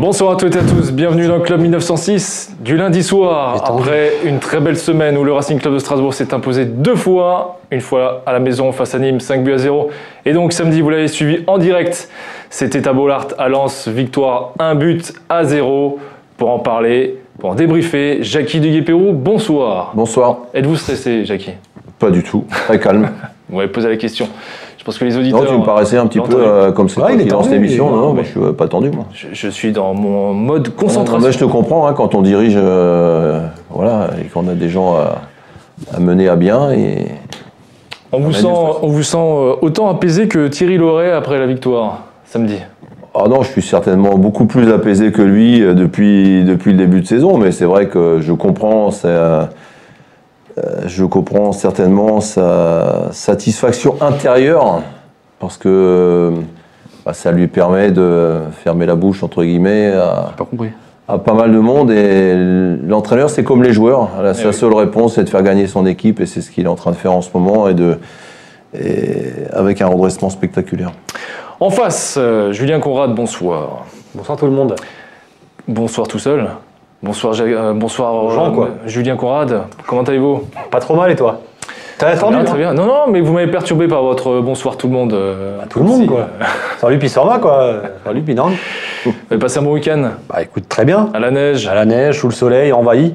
Bonsoir à toutes et à tous, bienvenue dans le Club 1906 du lundi soir. Après une très belle semaine où le Racing Club de Strasbourg s'est imposé deux fois, une fois à la maison face à Nîmes, 5 buts à 0. Et donc samedi, vous l'avez suivi en direct, c'était à Bollard à Lens, victoire 1 but à 0. Pour en parler, pour en débriefer, Jackie Duguay-Pérou, bonsoir. Bonsoir. Êtes-vous stressé, Jackie? Pas du tout, très calme. Vous m'avez posé la question. Je pense que les auditeurs. Non, tu me paraissais un petit peu euh, comme c'est Ouais, toi qui lance l'émission. Non, mais- mais je suis euh, pas tendu, moi. Je, je suis dans mon mode Non, concentration. mais je te comprends, hein, quand on dirige, euh, voilà, et qu'on a des gens à, à mener à bien. Et... On vous sent, on vous sent autant apaisé que Thierry Loret après la victoire samedi. Ah non, je suis certainement beaucoup plus apaisé que lui depuis, depuis le début de saison, mais c'est vrai que je comprends, euh, je comprends certainement sa satisfaction intérieure, parce que euh, bah, ça lui permet de fermer la bouche, entre guillemets, à, Pas compris. à pas mal de monde. Et l'entraîneur, c'est comme les joueurs. La, Eh sa oui. seule réponse, c'est de faire gagner son équipe, et c'est ce qu'il est en train de faire en ce moment, et de, et avec un redressement spectaculaire. En face, euh, Julien Conrad, bonsoir. Bonsoir tout le monde. Bonsoir tout seul. Bonsoir, euh, Jean, euh, quoi. Julien Conrad. Comment allez-vous? Pas trop mal et toi? T'as attendu Bien, hein? Très bien. Non, non, mais vous m'avez perturbé par votre euh, bonsoir tout le monde. euh, Tout le monde quoi. Salut puis ça va quoi. Salut puis non. Vous avez passé un bon week-end? Bah écoute très bien. à la neige? À la neige, sous le soleil, envahi.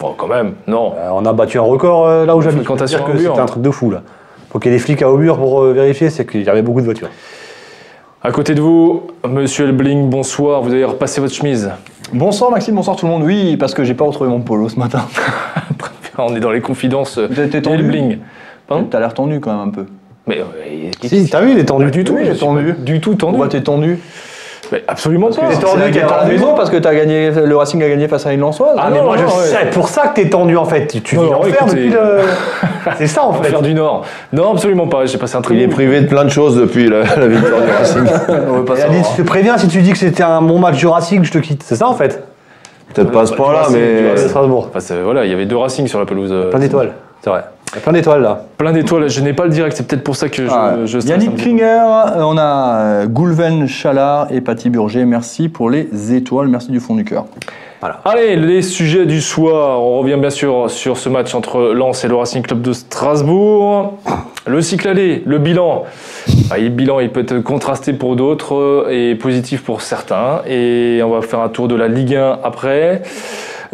Bon, quand même, non. Euh, on a battu un record euh, là où j'habite. C'était un truc de fou là. Faut qu'il y ait des flics à Aubure pour euh, vérifier, c'est qu'il y avait beaucoup de voitures. À côté de vous, monsieur Elbling, bonsoir. Vous avez repassé votre chemise. Bonsoir Maxime, bonsoir tout le monde. Oui, parce que j'ai pas retrouvé mon polo ce matin. On est dans les confidences Vous êtes tendu Elbling. Pardon T'as l'air tendu quand même un peu. Mais euh, Si, t'as vu, il est tendu du tout. Oui, j'ai suis tendu. Du tout tendu. Pourquoi t'es tendu Mais absolument pas. t'es tendu, t'es guerre à la tendu. maison parce que t'as gagné, le Racing a gagné face à une Lançoise. Ah mais non, moi je non, ouais. sais, c'est pour ça que t'es tendu en fait. Tu, tu Non, vis non, l'enfer depuis le. C'est ça en fait. Enfer du Nord. Non, absolument pas. J'ai passé un très Il est privé de plein de choses depuis la, la victoire du Racing. Je te préviens, si tu dis que c'était un bon match du Racing, je te quitte. C'est ça en fait Peut-être pas à ce point-là, mais Strasbourg. Enfin, voilà, il y avait deux Racing sur la pelouse. euh, Plein d'étoiles, c'est vrai. Il y a plein d'étoiles là. Plein d'étoiles. Je n'ai pas le direct. C'est peut-être pour ça que je, Ah, je Yannick. Klinger, euh, on a euh, Goulven Chalard et Paty Burger. Merci pour les étoiles, merci du fond du cœur. Allez, les sujets du soir. On revient bien sûr sur ce match entre Lens et le Racing Club de Strasbourg. Le cycle aller, le bilan. Le bilan, il peut être contrasté pour d'autres euh, et positif pour certains. Et on va faire un tour de la Ligue 1 après.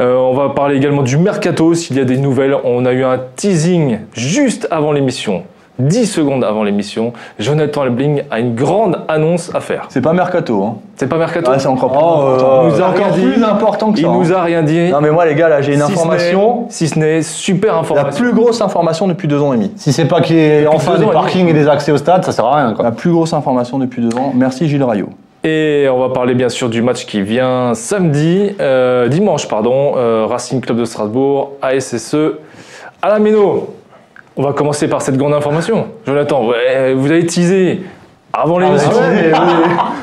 Euh, on va parler également du mercato, s'il y a des nouvelles. On a eu un teasing juste avant l'émission. 10 secondes avant l'émission, Jonathan Lebling a une grande annonce à faire. C'est pas Mercato, hein. C'est pas mercato Ah, c'est encore plus Oh, important. euh, nous a encore rien dit. plus important que ça. Il nous hein. a rien dit. Non mais moi les gars, là j'ai une Si information. Si ce n'est super La information. plus grosse information depuis deux ans et demi. Si c'est pas qu'il y ait enfin des parkings et des accès au stade, ça sert à rien quoi. La plus grosse information depuis deux ans. Merci Gilles Rayot. Et on va parler bien sûr du match qui vient samedi, euh, dimanche pardon, euh, Racing Club de Strasbourg, ASSE à la Méno. On va commencer par cette grande information. Jonathan, ouais, vous avez teasé avant l'émission.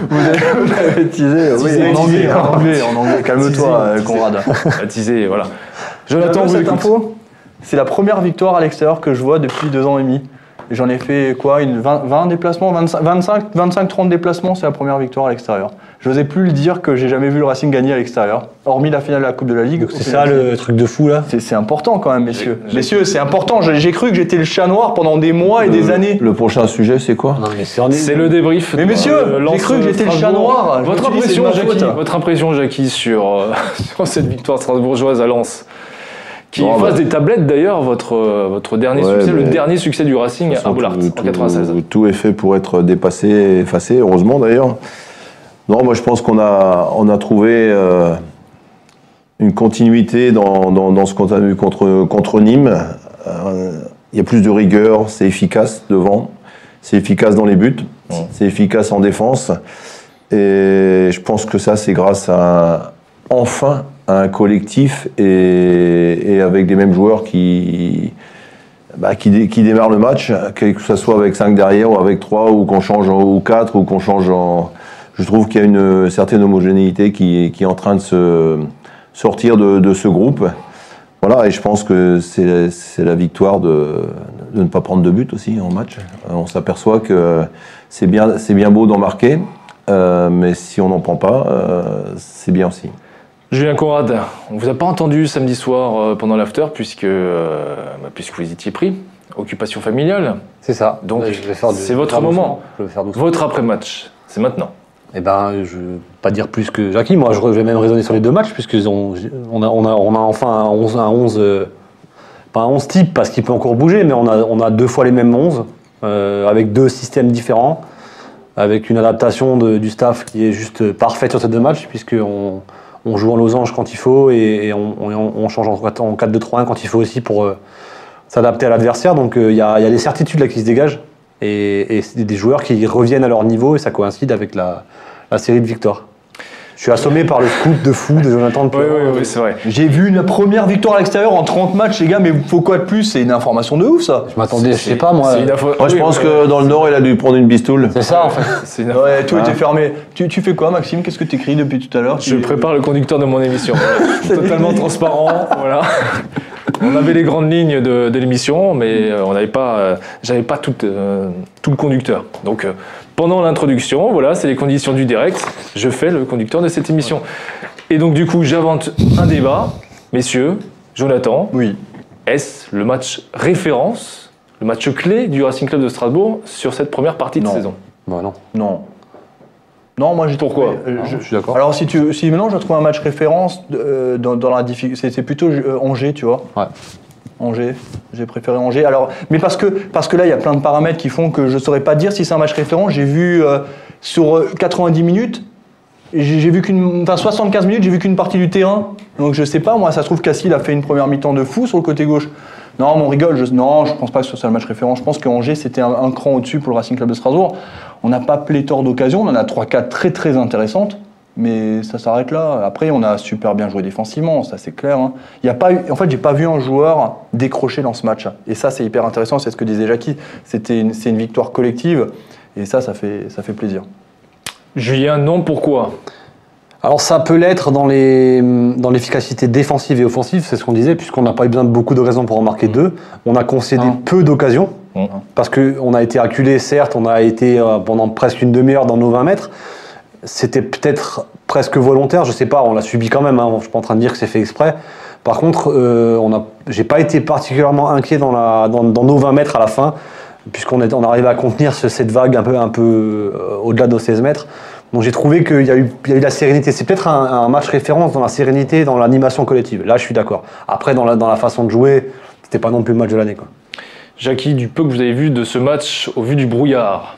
Vous avez, vous avez teasé, oui, Teasé, en anglais, en anglais, en anglais. Calme-toi, euh, Conrad. Ah, teasé, voilà. Jonathan, vous info C'est la première victoire à l'extérieur que je vois depuis deux ans et demi. J'en ai fait quoi une 20, 20 déplacements 25, 25, 25, 30 déplacements, c'est la première victoire à l'extérieur. Je n'osais plus le dire que j'ai jamais vu le Racing gagner à l'extérieur, hormis la finale de la Coupe de la Ligue. C'est ça le truc de fou là C'est important quand même, messieurs. Messieurs, c'est important. J'ai cru que j'étais le chat noir pendant des mois et des années. le prochain sujet, c'est quoi Non mais c'est le débrief. Mais messieurs, j'ai cru que j'étais le chat noir. Impression, Jackie, votre impression, Jackie, sur, euh, sur cette victoire strasbourgeoise à Lens qui Non, efface bah- des tablettes d'ailleurs, votre, euh, votre dernier Ouais, succès, le dernier succès du Racing à façon, Boulard tout- en 96. tout, tout est fait pour être dépassé, effacé, heureusement d'ailleurs. Non, moi je pense qu'on a, on a trouvé euh, une continuité dans, dans- dans ce qu'on a vu contre, contre Nîmes. Euh, Il y a plus de rigueur, c'est efficace devant, c'est efficace dans les buts, c'est efficace en défense. Et je pense que ça, c'est grâce à enfin à un collectif et, avec des mêmes joueurs qui, bah, qui, dé- démarrent le match, que ce soit avec 5 derrière ou avec 3 ou qu'on change en, ou 4 ou qu'on change en. Je trouve qu'il y a une certaine homogénéité qui, est en train de se sortir de, ce groupe. Voilà, et je pense que c'est la victoire de, de ne pas prendre de but aussi en match. On s'aperçoit que c'est bien, bien beau d'en marquer, euh, mais si on n'en prend pas, euh, c'est bien aussi. Julien Conrad, on vous a pas entendu samedi soir euh, pendant l'after puisque, euh, bah, puisque vous étiez pris. Occupation familiale. C'est ça. Donc, Ouais, du- c'est votre moment. Je vais faire doucement. Votre après-match, c'est maintenant. Eh ben, je vais pas dire plus que Jackie. Moi, je vais même raisonner sur les deux matchs, puisqu'on on a, on a, on a enfin un 11, un 11 euh, pas un 11 type, parce qu'il peut encore bouger, mais on a, on a deux fois les mêmes 11, euh, avec deux systèmes différents, avec une adaptation de- du staff qui est juste parfaite sur ces deux matchs, puisqu'on on joue en losange quand il faut, et, on, on- on change en, en 4-2-3-1 quand il faut aussi pour euh, s'adapter à l'adversaire. Donc, euh, il y, a, des certitudes là qui se dégagent, et, des joueurs qui reviennent à leur niveau, et ça coïncide avec la série de victoires. Je suis assommé par le scoop de fou de Jonathan de Oui, oui, oui, c'est vrai. J'ai vu une première victoire à l'extérieur en 30 matchs, les gars, mais faut quoi de plus? C'est une information de ouf, ça. Je m'attendais, je sais pas moi. Info- je oui, pense ouais, que dans le Nord, il a dû prendre une bistoule. C'est ça en fait. une Ouais, tout Ah. était fermé. Tu, tu fais quoi, Maxime? Qu'est-ce que tu écris depuis tout à l'heure? Je Tu- prépare le conducteur de mon émission. Totalement transparent, voilà. On avait les grandes lignes de, de l'émission, mais euh, on n'avait pas, euh, j'avais pas tout, euh, tout le conducteur. Donc euh, pendant l'introduction, voilà, c'est les conditions du direct. Je fais le conducteur de cette émission. Et donc du coup, j'invente un débat, messieurs, Jonathan. Oui. Est-ce le match référence, le match clé du Racing Club de Strasbourg sur cette première partie de Non. saison? Bon, non. Non. Non, moi j'ai Pourquoi? trouvé- euh, Non, je- je suis d'accord. Alors si tu, si maintenant je trouve un match référence euh, dans, dans la difficulté, c'est- c'est plutôt euh, Angers, tu vois. Ouais. Angers, j'ai préféré Angers. Alors, mais parce que parce que là il y a plein de paramètres qui font que je saurais pas dire si c'est un match référence. J'ai vu euh, sur euh, 90 minutes, j'ai vu qu'une, enfin 75 minutes, j'ai vu qu'une partie du terrain. Donc je sais pas, moi ça se trouve Cassil a fait une première mi-temps de fou sur le côté gauche. Non, mais on rigole. Je, non, je pense pas que ce soit le match référence. Je pense que Angers c'était un, un cran au-dessus pour le Racing Club de Strasbourg. On n'a pas pléthore d'occasions, on en a 3-4 très très intéressantes. Mais ça s'arrête là. Après, on a super bien joué défensivement, ça c'est clair. hein. Il y a pas eu, en fait, j'ai pas vu un joueur décrocher dans ce match. Et ça, c'est hyper intéressant. C'est ce que disait Jackie. C'était une, c'est une victoire collective. Et ça, ça fait, ça fait plaisir. Julien, non, pourquoi? Alors ça peut l'être dans les dans l'efficacité défensive et offensive, c'est ce qu'on disait, puisqu'on n'a pas eu besoin de beaucoup de raisons pour en marquer deux. On a concédé Non. peu d'occasions, Non. parce qu'on a été acculé, certes, on a été euh, pendant presque une demi-heure dans nos 20 mètres. C'était peut-être presque volontaire, je sais pas, on l'a subi quand même, hein, je suis pas en train de dire que c'est fait exprès. Par contre, euh, on a, j'ai pas été particulièrement inquiet dans, la, dans, dans nos 20 mètres à la fin, puisqu'on est- on arrivait à contenir ce- cette vague un peu, un peu euh, au-delà de nos 16 mètres. Donc j'ai trouvé qu'il y, a eu- il y a eu de la sérénité. C'est peut-être un, un match référence dans la sérénité, dans l'animation collective. Là, je suis d'accord. Après, dans la, dans la façon de jouer, c'était pas non plus le match de l'année. quoi. Jackie, du peu que vous avez vu de ce match au vu du brouillard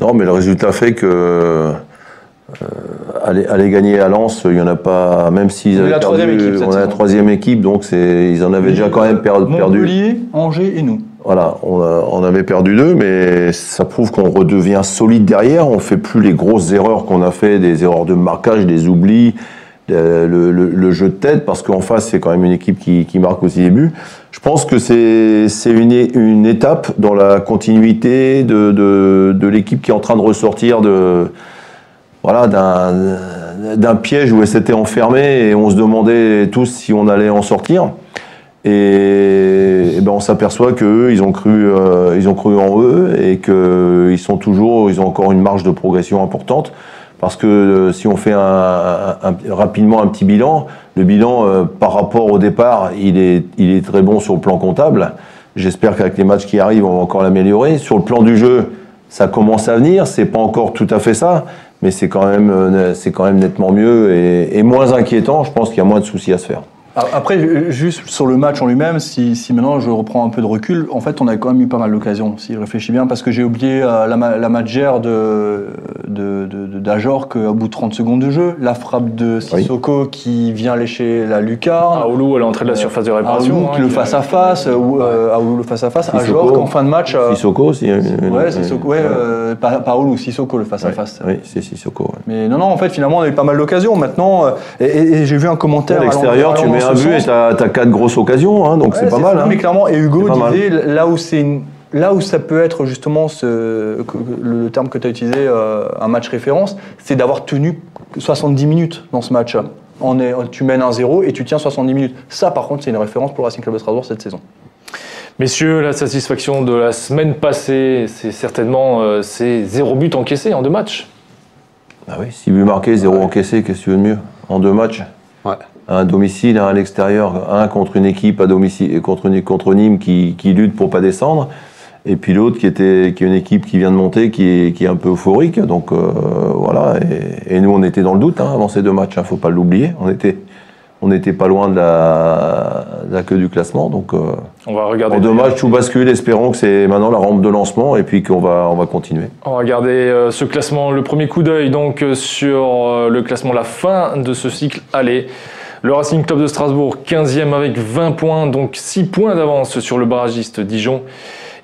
Non, mais le résultat fait que euh, aller, aller gagner à Lens, il y en a pas, même s'ils avaient la perdu, équipe on est la troisième équipe, donc ils en avaient déjà quand même per- perdu. Montpellier, Angers et nous. Voilà, on, a- on avait perdu deux, mais ça prouve qu'on redevient solide derrière. On fait plus les grosses erreurs qu'on a fait, des erreurs de marquage, des oublis, le, le- le jeu de tête, parce qu'en face c'est quand même une équipe qui, qui marque aussi des buts. Je pense que c'est une, étape dans la continuité de, de, de l'équipe qui est en train de ressortir de voilà d'un piège où elle s'était enfermée et on se demandait tous si on allait en sortir. Et, ben on s'aperçoit qu'eux, ils ont cru, euh, ils ont cru en eux et qu'ils sont toujours, ils ont encore une marge de progression importante. Parce que euh, si on fait rapidement un petit bilan, le bilan euh, par rapport au départ, il est, il est très bon sur le plan comptable. J'espère qu'avec les matchs qui arrivent, on va encore l'améliorer. Sur le plan du jeu, ça commence à venir. C'est pas encore tout à fait ça, mais c'est quand même, euh, quand même nettement mieux et, et moins inquiétant. Je pense qu'il y a moins de soucis à se faire. Après, euh, juste sur le match en lui-même, si, si maintenant je reprends un peu de recul, en fait, on a quand même eu pas mal d'occasions, si je réfléchis bien, parce que j'ai oublié euh, la, la matchère de, de, de, de- d'Ajorc euh, bout de 30 secondes de jeu, la frappe de Sissoko qui vient lécher la lucarne. Aoulou à l'entrée de la surface de réparation. Aoulou hein, qui le qui- face à face, ou euh, Aoulou le face à face, Sissoko. Ajorc en fin de match. euh, Sissoko aussi. euh, ouais, Sissoko, ouais, euh, pas, pas Aoulou, Sissoko le face à Ouais, face. Oui, c'est Sissoko. ouais. Mais non, non, en fait, finalement, on a eu pas mal d'occasions. Maintenant, euh, et, et- et j'ai vu un commentaire. À l'extérieur, tu mets dans un but et t'as as quatre grosses occasions, hein, donc Ouais, c'est pas mal. ça, hein. Mais clairement, et Hugo disait là où c'est une- là où ça peut être justement ce, le terme que tu as utilisé, euh, un match référence, c'est d'avoir tenu 70 minutes dans ce match. On est, tu mènes 1-0 et tu tiens 70 minutes. Ça, par contre, c'est une référence pour le Racing Club de Strasbourg cette saison. Messieurs, la satisfaction de la semaine passée, c'est certainement euh, ces zéro but encaissé en deux matchs. Ah oui, 6 buts marqués, 0 encaissé, qu'est-ce que tu veux de mieux? En deux matchs? Ouais. Un domicile, un à l'extérieur, un contre une équipe à domicile et contre, une- contre Nîmes qui, qui lutte pour pas descendre, et puis l'autre qui était qui est une équipe qui vient de monter, qui est, qui est un peu euphorique. Donc euh, voilà, et, et nous on était dans le doute hein, avant ces deux matchs, hein, faut pas l'oublier. On était on n'était pas loin de la, de la queue du classement, donc euh, On va regarder. en deux matchs tout bascule. Espérons que c'est maintenant la rampe de lancement et puis qu'on va on va continuer. On va regarder euh, ce classement, le premier coup d'œil donc sur euh, le classement, la fin de ce cycle aller. Le Racing Club de Strasbourg, 15e avec 20 points, donc 6 points d'avance sur le barragiste Dijon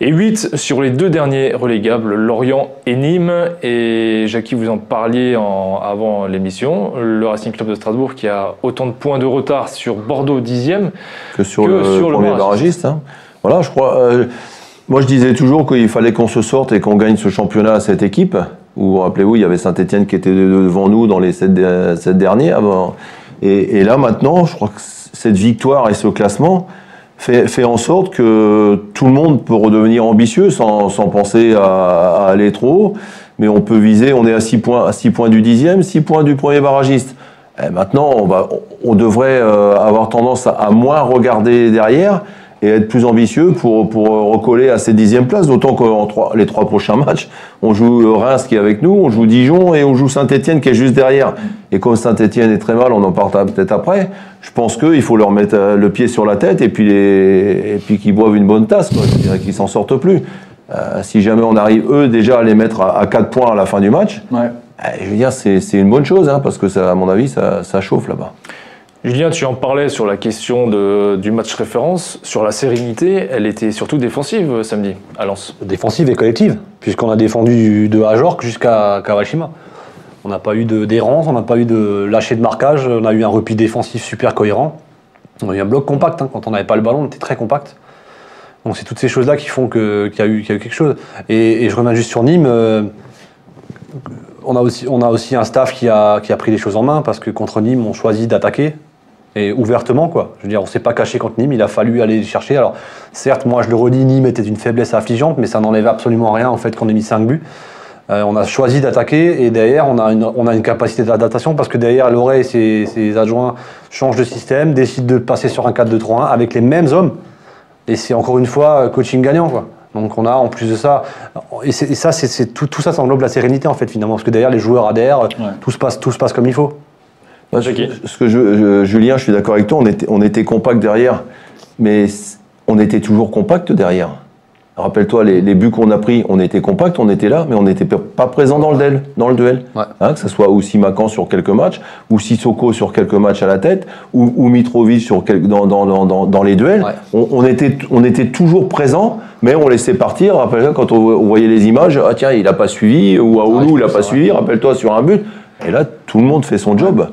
et 8 sur les deux derniers relégables, Lorient et Nîmes. Et Jackie, vous en parliez en- avant l'émission, le Racing Club de Strasbourg qui a autant de points de retard sur Bordeaux 10e. que sur Que le sur le premier barragiste. barragiste. hein. Voilà, je crois. euh, moi, je disais toujours qu'il fallait qu'on se sorte et qu'on gagne ce championnat à cette équipe. Où, rappelez-vous, il y avait Saint-Etienne qui était de- devant nous dans les sept, de- sept derniers. avant. Et, là, maintenant, je crois que cette victoire et ce classement fait, en sorte que tout le monde peut redevenir ambitieux sans, penser à, aller trop haut. Mais on peut viser, on est à 6 points, à six points du dixième, 6 points du premier barragiste. Maintenant, on, devrait euh, avoir tendance à moins regarder derrière et être plus ambitieux pour, pour euh, recoller à ces dixièmes places. D'autant que les trois prochains matchs, on joue euh, Reims qui est avec nous, on joue Dijon et on joue Saint-Etienne qui est juste derrière. Et comme Saint-Etienne est très mal, on en parlera peut-être après. Je pense qu'il faut leur mettre euh, le pied sur la tête et puis, les, et puis qu'ils boivent une bonne tasse. Quoi. Je dirais qu'ils s'en sortent plus. Euh, si jamais on arrive, eux, déjà à les mettre à, à 4 points à la fin du match, Ouais. eh, je veux dire, c'est c'est une bonne chose, hein, parce que ça, à mon avis, ça, ça chauffe là-bas. Julien, tu en parlais sur la question du match référence, sur la sérénité, elle était surtout défensive euh, samedi à Lens. Défensive et collective, puisqu'on a défendu de Ajorc jusqu'à Kawashima. On n'a pas eu de- d'errance, on n'a pas eu de lâcher de marquage, on a eu un repli défensif super cohérent. On a eu un bloc compact, hein. quand on n'avait pas le ballon, on était très compact. Donc c'est toutes ces choses-là qui font qu'il y, a eu- quelque chose. Et, je reviens juste sur Nîmes. euh, on, a aussi, on a aussi un staff qui a, qui a pris les choses en main, parce que contre Nîmes, on choisit d'attaquer. Et ouvertement, quoi. Je veux dire, on s'est pas caché contre Nîmes, il a fallu aller chercher. Alors, certes, moi je le redis, Nîmes était une faiblesse affligeante, mais ça n'enlève absolument rien au fait qu'on ait mis 5 buts. Euh, on a choisi d'attaquer et derrière, on a une, on a une capacité d'adaptation parce que derrière, Loret et ses, ses adjoints changent de système, décident de passer sur un 4-2-3-1 avec les mêmes hommes. Et c'est encore une fois coaching gagnant, quoi. Donc on a en plus de ça, et, et ça, c'est tout, tout ça, ça englobe la sérénité en fait finalement, parce que derrière les joueurs adhèrent, tout, se passe, tout se passe comme il faut. Ce, que je, je- Julien, je suis d'accord avec toi, on était, on était compact derrière, mais on était toujours compact derrière. Rappelle-toi, les, les buts qu'on a pris, on était compact, on était là, mais on n'était pas présent dans le duel. Dans le duel. Ouais. Hein, que ce soit ou Simakan sur quelques matchs, ou Sissoko sur quelques matchs à la tête, ou, ou Mitrovic sur dans, dans, dans, dans, les duels. Ouais. On, on était, on était toujours présent, mais on laissait partir. Rappelle-toi, quand on, on voyait les images, ah tiens, il n'a pas suivi, ou Aoulou, il n'a pas suivi, rappelle-toi, sur un but. Et là, tout le monde fait son job.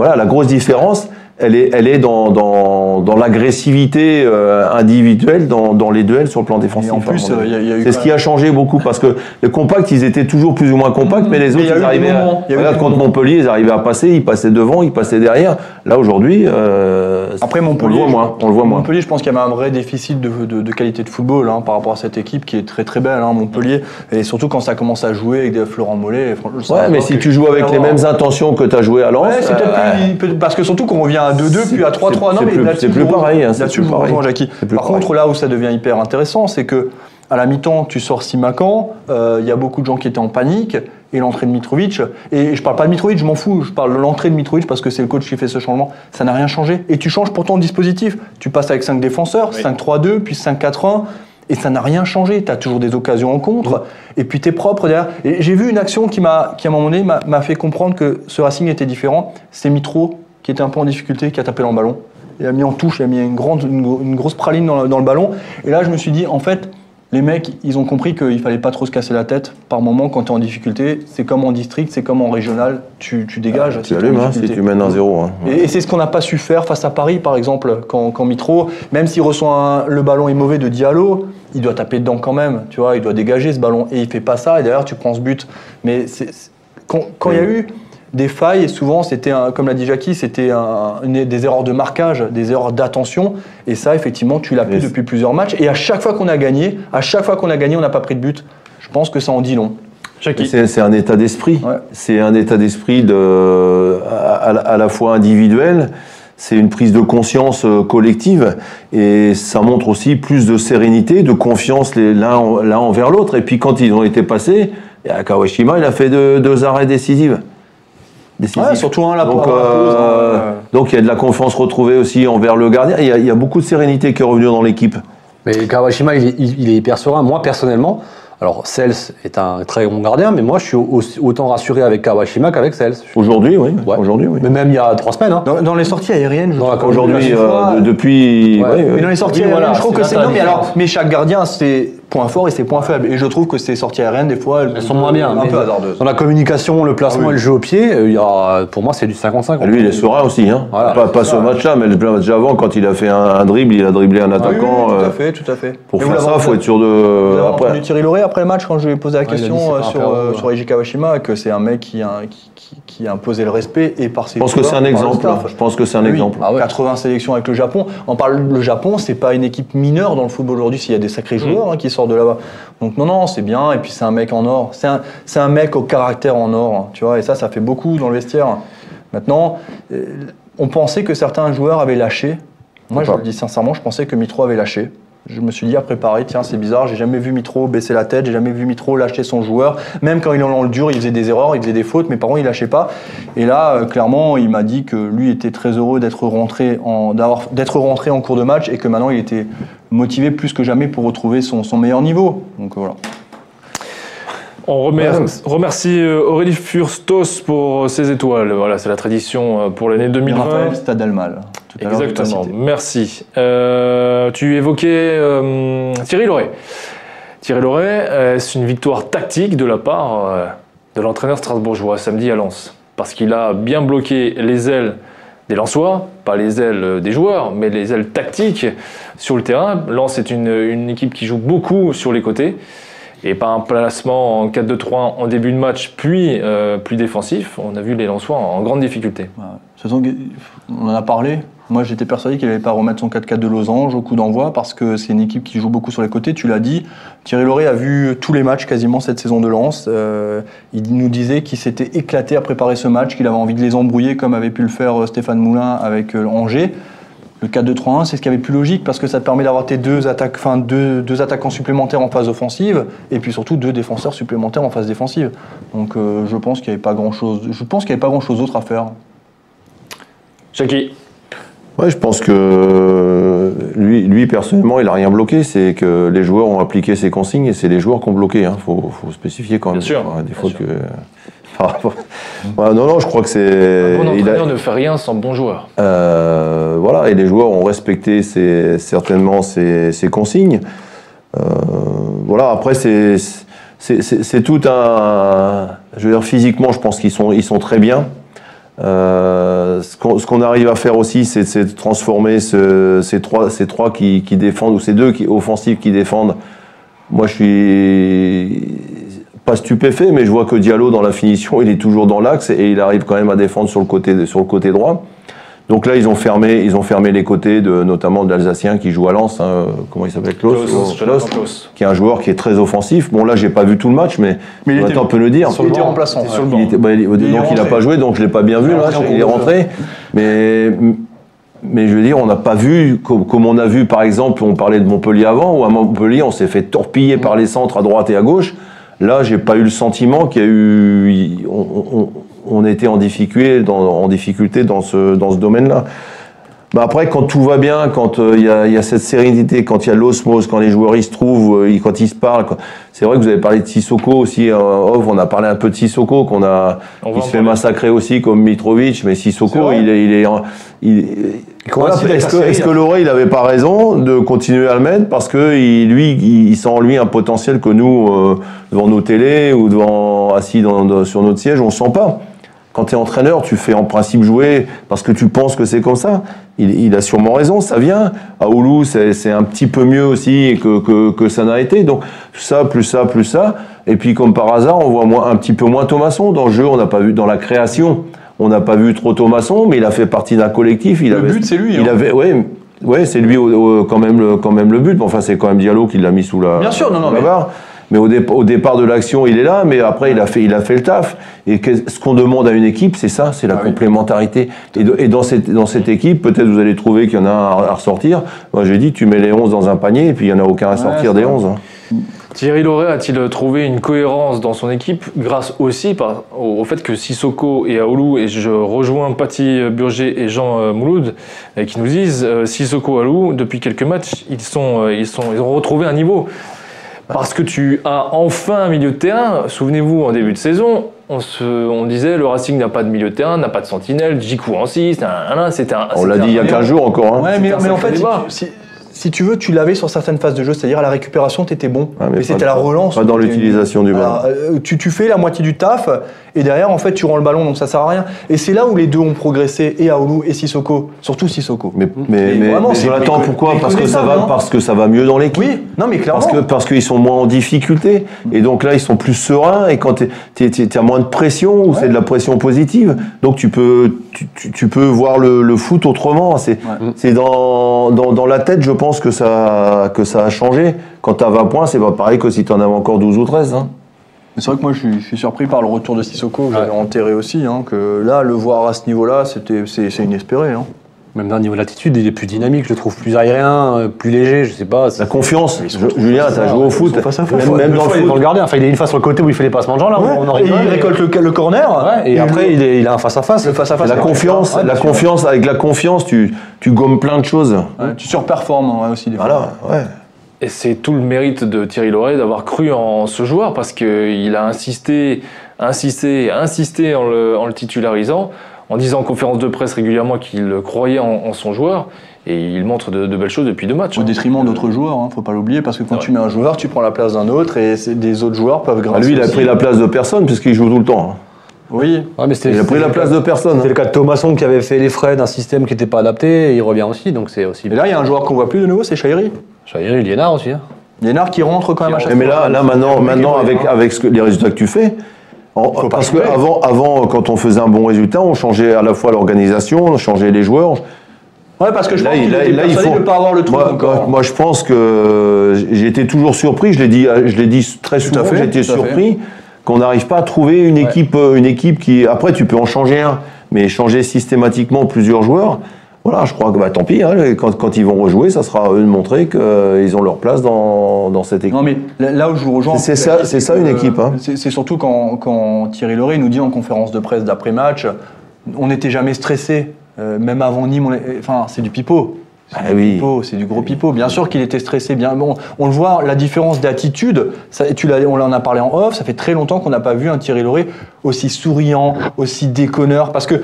Voilà, la grosse différence, elle est, elle est dans, dans, dans l'agressivité euh, individuelle dans, dans les duels sur le plan défensif. Et en plus, euh, il y a- il y a eu c'est ce qui a changé beaucoup parce que les compacts, ils étaient toujours plus ou moins compacts, mais les autres, ils arrivaient. à- il Regarde, contre. Montpellier, ils arrivaient à passer, ils passaient devant, ils passaient derrière. Là, aujourd'hui, euh, Après on Montpellier, le voit moins. On le voit moins. Montpellier, je pense qu'il y avait un vrai déficit de, de- de qualité de football hein, par rapport à cette équipe qui est très très belle, hein, Montpellier. Et surtout quand ça commence à jouer avec des Florent Mollet. Ouais, mais si tu joues avec les mêmes intentions que tu as joué à Lens, Ouais, c'est peut-être parce que surtout qu'on revient à 2-2 puis à 3-3. c'est- Non, c'est mais plus- là-dessus, c'est plus je vous- pareil, hein, c'est Là-dessus, plus je rejoins, Jackie. Par pareil. contre, là où ça devient hyper intéressant, c'est que à la mi-temps, tu sors Simakan, euh, il y a beaucoup de gens qui étaient en panique, et l'entrée de Mitrovic, et je parle pas de Mitrovic, je m'en fous, je parle de l'entrée de Mitrovic parce que c'est le coach qui fait ce changement, ça n'a rien changé. Et tu changes pourtant le dispositif. Tu passes avec 5 défenseurs, 5-3-2, puis 5-4-1, et ça n'a rien changé. Tu as toujours des occasions en contre, et puis tu es propre derrière. Et j'ai vu une action qui, m'a, qui à un moment donné, m'a, m'a fait comprendre que ce Racing était différent. C'est Mitro qui était un peu en difficulté, qui a tapé dans le ballon. Il a mis en touche, il a mis une, grande, une, gro- une grosse praline dans le, dans le ballon. Et là, je me suis dit, en fait, les mecs, ils ont compris qu'il fallait pas trop se casser la tête par moment quand tu es en difficulté. C'est comme en district, c'est comme en régional, tu, tu dégages. tu t'es en allumes hein, si tu mènes un zéro. hein. Et, et c'est ce qu'on n'a pas su faire face à Paris, par exemple, quand, quand Mitro, même s'il reçoit un- le ballon est mauvais de Diallo, il doit taper dedans quand même, tu vois, il doit dégager ce ballon. Et il fait pas ça, et d'ailleurs, tu prends ce but. Mais c'est- c'est- quand quand il y a eu des failles, et souvent, c'était, comme l'a dit Jackie, c'était un- des erreurs de marquage, des erreurs d'attention. Et ça, effectivement, tu l'as plus Mais depuis plusieurs matchs. Et à chaque fois qu'on a gagné, à chaque fois qu'on a gagné, on n'a pas pris de but. Je pense que ça en dit long. Jackie. C'est un état d'esprit. Ouais. C'est un état d'esprit de, à, à- à la fois individuel, c'est une prise de conscience euh, collective et ça montre aussi plus de sérénité, de confiance l'un en- l'un envers l'autre. Et puis quand ils ont été passés, à Kawashima, il a fait deux, deux arrêts décisifs. Décisifs. Ouais, surtout un là donc, pour la pause, euh, hein, donc il y a de la confiance retrouvée aussi envers le gardien. Il y a, il y a beaucoup de sérénité qui est revenue dans l'équipe. Mais Kawashima, il est, il- il est hyper serein. Moi, personnellement, alors Sels est un très bon gardien, mais moi, je suis aussi- autant rassuré avec Kawashima qu'avec Sels. Aujourd'hui, oui. Ouais. Aujourd'hui, oui. Mais même il y a trois semaines. Hein. Dans, dans les sorties aériennes, je Aujourd'hui, euh, de- depuis. Ouais. ouais, ouais. Mais dans les sorties Oui, aériennes, voilà, je trouve que c'est non, mais alors, mais chaque gardien, c'est points forts et ses points faibles. Et je trouve que ces sorties aériennes, des fois, elles, Elles sont moins bien. un mais peu hasardeuses. Dans la communication, le placement Ah oui. et le jeu au pied, euh, il y a, pour moi, c'est du 55. Lui, il est serein aussi. Hein. Voilà, pas pas ce match-là, mais le match avant, quand il a fait un, un dribble, il a dribblé un Ah oui, oui, attaquant. tout euh, à fait, tout à fait. pour Et vous faire ça, il faut être sûr Vous de. avez Après, entendu Thierry Lauré après le match quand je lui ai posé la il a dit question euh, sur, euh, sur Eiji Kawashima que c'est un mec qui qui, qui- qui a imposé le respect et par ses je pense que c'est un exemple. staff. Je pense que c'est un Oui, exemple. Ah ouais. 80 sélections avec le Japon. On parle le Japon, c'est pas une équipe mineure dans le football aujourd'hui. S'il y a des sacrés joueurs hein, qui sortent de là-bas. Donc non, non, c'est bien. Et puis c'est un mec en or. C'est un, c'est un mec au caractère en or. hein, Tu vois. Et ça, ça fait beaucoup dans le vestiaire. Maintenant, euh, on pensait que certains joueurs avaient lâché. Moi, je le dis sincèrement, je pensais que Mitro avait lâché. Je me suis dit à préparer, tiens, c'est bizarre, j'ai jamais vu Mitro baisser la tête, j'ai jamais vu Mitro lâcher son joueur. Même quand il est dans le dur, il faisait des erreurs, il faisait des fautes, mais par contre, il lâchait pas. Et là, euh, clairement, il m'a dit que lui était très heureux d'être rentré en, d'avoir- d'être rentré en cours de match et que maintenant, il était motivé plus que jamais pour retrouver son, son meilleur niveau. Donc voilà. On remercie, remercie, euh, Aurélie Furstos pour ses étoiles. Voilà, c'est la tradition euh, pour l'année Et 2020. Raphaël Stadalmal. Tout à l'heure, Exactement, merci. Euh, tu évoquais euh, Thierry Loret. Thierry Loret, euh, c'est une victoire tactique de la part de l'entraîneur strasbourgeois samedi à Lens? Parce qu'il a bien bloqué les ailes des Lensois, pas les ailes des joueurs, mais les ailes tactiques sur le terrain. Lens est une, une équipe qui joue beaucoup sur les côtés. Et par un placement en 4-2-3 en début de match, puis euh, plus défensif, on a vu les Lensois en grande difficulté. On en a parlé. Moi, j'étais persuadé qu'il n'allait pas remettre son 4-4 de losange au coup d'envoi parce que c'est une équipe qui joue beaucoup sur les côtés. Tu l'as dit. Thierry Lauré a vu tous les matchs quasiment cette saison de Lens. Euh, il nous disait qu'il s'était éclaté à préparer ce match, qu'il avait envie de les embrouiller comme avait pu le faire euh, Stéphane Moulin avec Angers. Le 4-2-3-1, c'est ce qui avait plus logique parce que ça te permet d'avoir tes deux, attaques, enfin, deux, deux attaquants supplémentaires en phase offensive et puis surtout deux défenseurs supplémentaires en phase défensive. Donc euh, je pense qu'il n'y avait pas grand chose. Je pense qu'il n'y avait pas grand chose d'autre à faire. Jackie Ouais, je pense que lui, lui personnellement, il a rien bloqué. C'est que les joueurs ont appliqué ses consignes et c'est les joueurs qui ont bloqué. Il faut, faut spécifier quand même. Bien sûr, des bien fois sûr. que. Ouais, non, non, je crois que c'est. Un bon il a- entraîneur ne fait rien sans bon joueur. Euh, voilà, et les joueurs ont respecté ses- certainement ces, consignes. Euh, voilà, après, c'est tout un. Je veux dire, physiquement, je pense qu'ils sont, ils sont très bien. Euh, ce qu'on arrive à faire aussi, c'est c'est de transformer ce- ces trois, ces trois qui, qui défendent, ou ces deux qui, offensifs qui défendent. Moi, je suis pas stupéfait, mais je vois que Diallo, dans la finition, il est toujours dans l'axe et il arrive quand même à défendre sur le côté, sur le côté droit. Donc là, ils ont fermé, ils ont fermé les côtés, de, notamment de l'Alsacien qui joue à Lens. hein, comment il s'appelle? Klaus, Klaus, Klaus, Jonathan Klaus. qui est un joueur qui est très offensif. Bon, là, j'ai pas vu tout le match, mais, Mais Jonathan peut le dire. il était remplaçant. Sur Il était- bah, il- donc il n'a pas joué, donc je l'ai pas bien vu. Là, il est rentré, mais mais je veux dire, on n'a pas vu comme, comme on a vu par exemple, on parlait de Montpellier avant, où à Montpellier on s'est fait torpiller par les centres à droite et à gauche. Là, j'ai pas eu le sentiment qu'il y a eu, on, était en difficulté en difficulté dans ce dans ce domaine-là. Bah après, quand tout va bien, quand euh, il y, a, il y a cette sérénité, quand il y a l'osmose, quand les joueurs ils se trouvent, euh, quand ils se parlent, quand- c'est vrai que vous avez parlé de Sissoko aussi. euh, off, on a parlé un peu de Sissoko, qu'on a, On il se fait massacrer aussi comme Mitrovic, mais Sissoko, il est, il est, il- voilà, coïncide avec est-ce que, est-ce que là. Lauré, il avait pas raison de continuer à le mettre parce que il, lui, il, il sent en lui un potentiel que nous, euh, devant nos télés ou devant assis dans- dans- sur notre siège, on sent pas? Quand tu es entraîneur, tu fais en principe jouer parce que tu penses que c'est comme ça. Il, il a sûrement raison, ça vient. À Oulu, c'est c'est un petit peu mieux aussi que, que, que ça n'a été. Donc, ça, plus ça, plus ça. Et puis, comme par hasard, on voit moins, un petit peu moins Thomasson. Dans le jeu, on n'a pas vu, dans la création, on n'a pas vu trop Thomasson, mais il a fait partie d'un collectif. Il Le avait, but, c'est lui, Il hein. avait, ouais, ouais c'est lui quand, même le, quand même le but. Enfin, c'est quand même Diallo qui l'a mis sous la, Bien sûr, non, non, sous la mais- barre. mais au, dé- au départ de l'action, il est là, mais après, il a fait, il a fait le taf. Et que- ce qu'on demande à une équipe, c'est ça, c'est la Ah oui. complémentarité. Et, de- et dans, cette, dans cette équipe, peut-être vous allez trouver qu'il y en a un à, à ressortir. Moi, j'ai dit, tu mets les 11 dans un panier, et puis il n'y en a aucun à sortir c'est des vrai. 11. hein. Thierry Loret a-t-il trouvé une cohérence dans son équipe grâce aussi par- au, au fait que Sissoko et Aoulou, et je rejoins Paty Burger et Jean euh, Mouloud, euh, qui nous disent euh, Sissoko et Aoulou, depuis quelques matchs, ils, sont, euh, ils, sont, ils ont retrouvé un niveau. Parce que tu as enfin un milieu de terrain. Souvenez-vous, en début de saison, on, se, on disait le Racing n'a pas de milieu de terrain, n'a pas de sentinelle, Jiku en 6, c'était un. On l'a dit il y a un- 15 jours encore. hein. Ouais, mais, en fait, si si- si tu veux, tu l'avais sur certaines phases de jeu, c'est-à-dire à la récupération, tu étais bon. Ouais, mais mais c'était la relance. pas dans l'utilisation du ballon. Euh, tu, tu fais la moitié du taf, et derrière, en fait, tu rends le ballon, donc ça sert à rien. Et c'est là où les deux ont progressé, et Aoulou et Sissoko, surtout Sissoko. Mais, mais, Mais vraiment, Jonathan, pourquoi? parce que, ça va, parce que ça va mieux dans l'équipe. Oui, non, mais clairement. Parce que parce qu'ils sont moins en difficulté et donc là ils sont plus sereins et quand tu as moins de pression ou c'est de la pression positive donc tu peux tu, tu- tu peux voir le, le foot autrement c'est dans, dans dans la tête je pense que ça que ça a changé quand tu as 20 points c'est pas pareil que si tu en avais encore 12 ou 13 hein. Mais C'est vrai que moi je suis, je suis surpris par le retour de Sissoko, que j'avais enterré aussi, hein, que là, le voir à ce niveau-là, c'est inespéré. Hein. Même d'un niveau de l'attitude, il est plus dynamique, je le trouve plus aérien, euh, plus léger, je sais pas. la confiance Julien face à t'as ça, joué au foot face à face. même, dans le il est dans foot le gardien, enfin il est une face sur le côté où il fait les passements de gens là, on en et rigole. il récolte le, le corner, Ouais, et après il, est, il a un face à face. le face-à-face. la avec- confiance Ouais, la bien sûr. confiance avec la confiance tu tu gommes plein de choses Ouais, tu surperformes ouais, aussi des fois. voilà ouais Et c'est tout le mérite de Thierry Loret d'avoir cru en ce joueur parce qu'il a insisté, insisté, insisté en le, en le titularisant, en disant en conférence de presse régulièrement qu'il croyait en, en son joueur. Et il montre de, de belles choses depuis deux matchs. Au hein. détriment d'autres joueurs, hein, faut pas l'oublier, parce que quand Ouais. tu mets un joueur, tu prends la place d'un autre et des autres joueurs peuvent Ah, grincer. lui il a pris la place de personne puisqu'il joue tout le temps hein. Oui, Ouais, mais c'était- Il a pris la place de personne. C'était le cas de Thomasson qui avait fait les frais d'un système qui n'était pas adapté, et il revient aussi, donc c'est aussi. et là il y a un joueur qu'on voit plus de nouveau, c'est Chahiri. Chahiri, Liénard aussi. Hein. Liénard qui rentre quand même à chaque Mais fois. là, là maintenant, maintenant avec, hein. avec ce que- les résultats que tu fais, en- parce que changer. avant, avant, quand on faisait un bon résultat, on changeait à la fois l'organisation, on changeait les joueurs. Ouais, parce que je Là, pense il- qu'il était là, il faut- de pas avoir le trou Moi, encore. moi, moi, je pense que j'ai été toujours surpris. Je l'ai dit, je l'ai dit très souvent. J'ai été surpris qu'on n'arrive pas à trouver une équipe, euh, une équipe qui. Après, tu peux en changer un, mais changer systématiquement plusieurs joueurs. Voilà, je crois que bah, tant pis. hein, quand, quand ils vont rejouer, ça sera à eux de montrer qu'ils ont leur place dans, dans cette équipe. Non mais là où je vous rejoins, C'est ça- ça, une que, équipe, hein. C'est c'est surtout quand, quand Thierry Loret nous dit en conférence de presse d'après-match, on n'était jamais stressé, euh, même avant Nîmes, on est- enfin c'est du pipeau. C'est Ah du oui. pipeau, c'est du gros pipeau. Bien sûr qu'il était stressé. Bien, bon, on le voit, la différence d'attitude. Tu on en a parlé en off. Ça fait très longtemps qu'on n'a pas vu un Thierry Loret aussi souriant, aussi déconneur. Parce que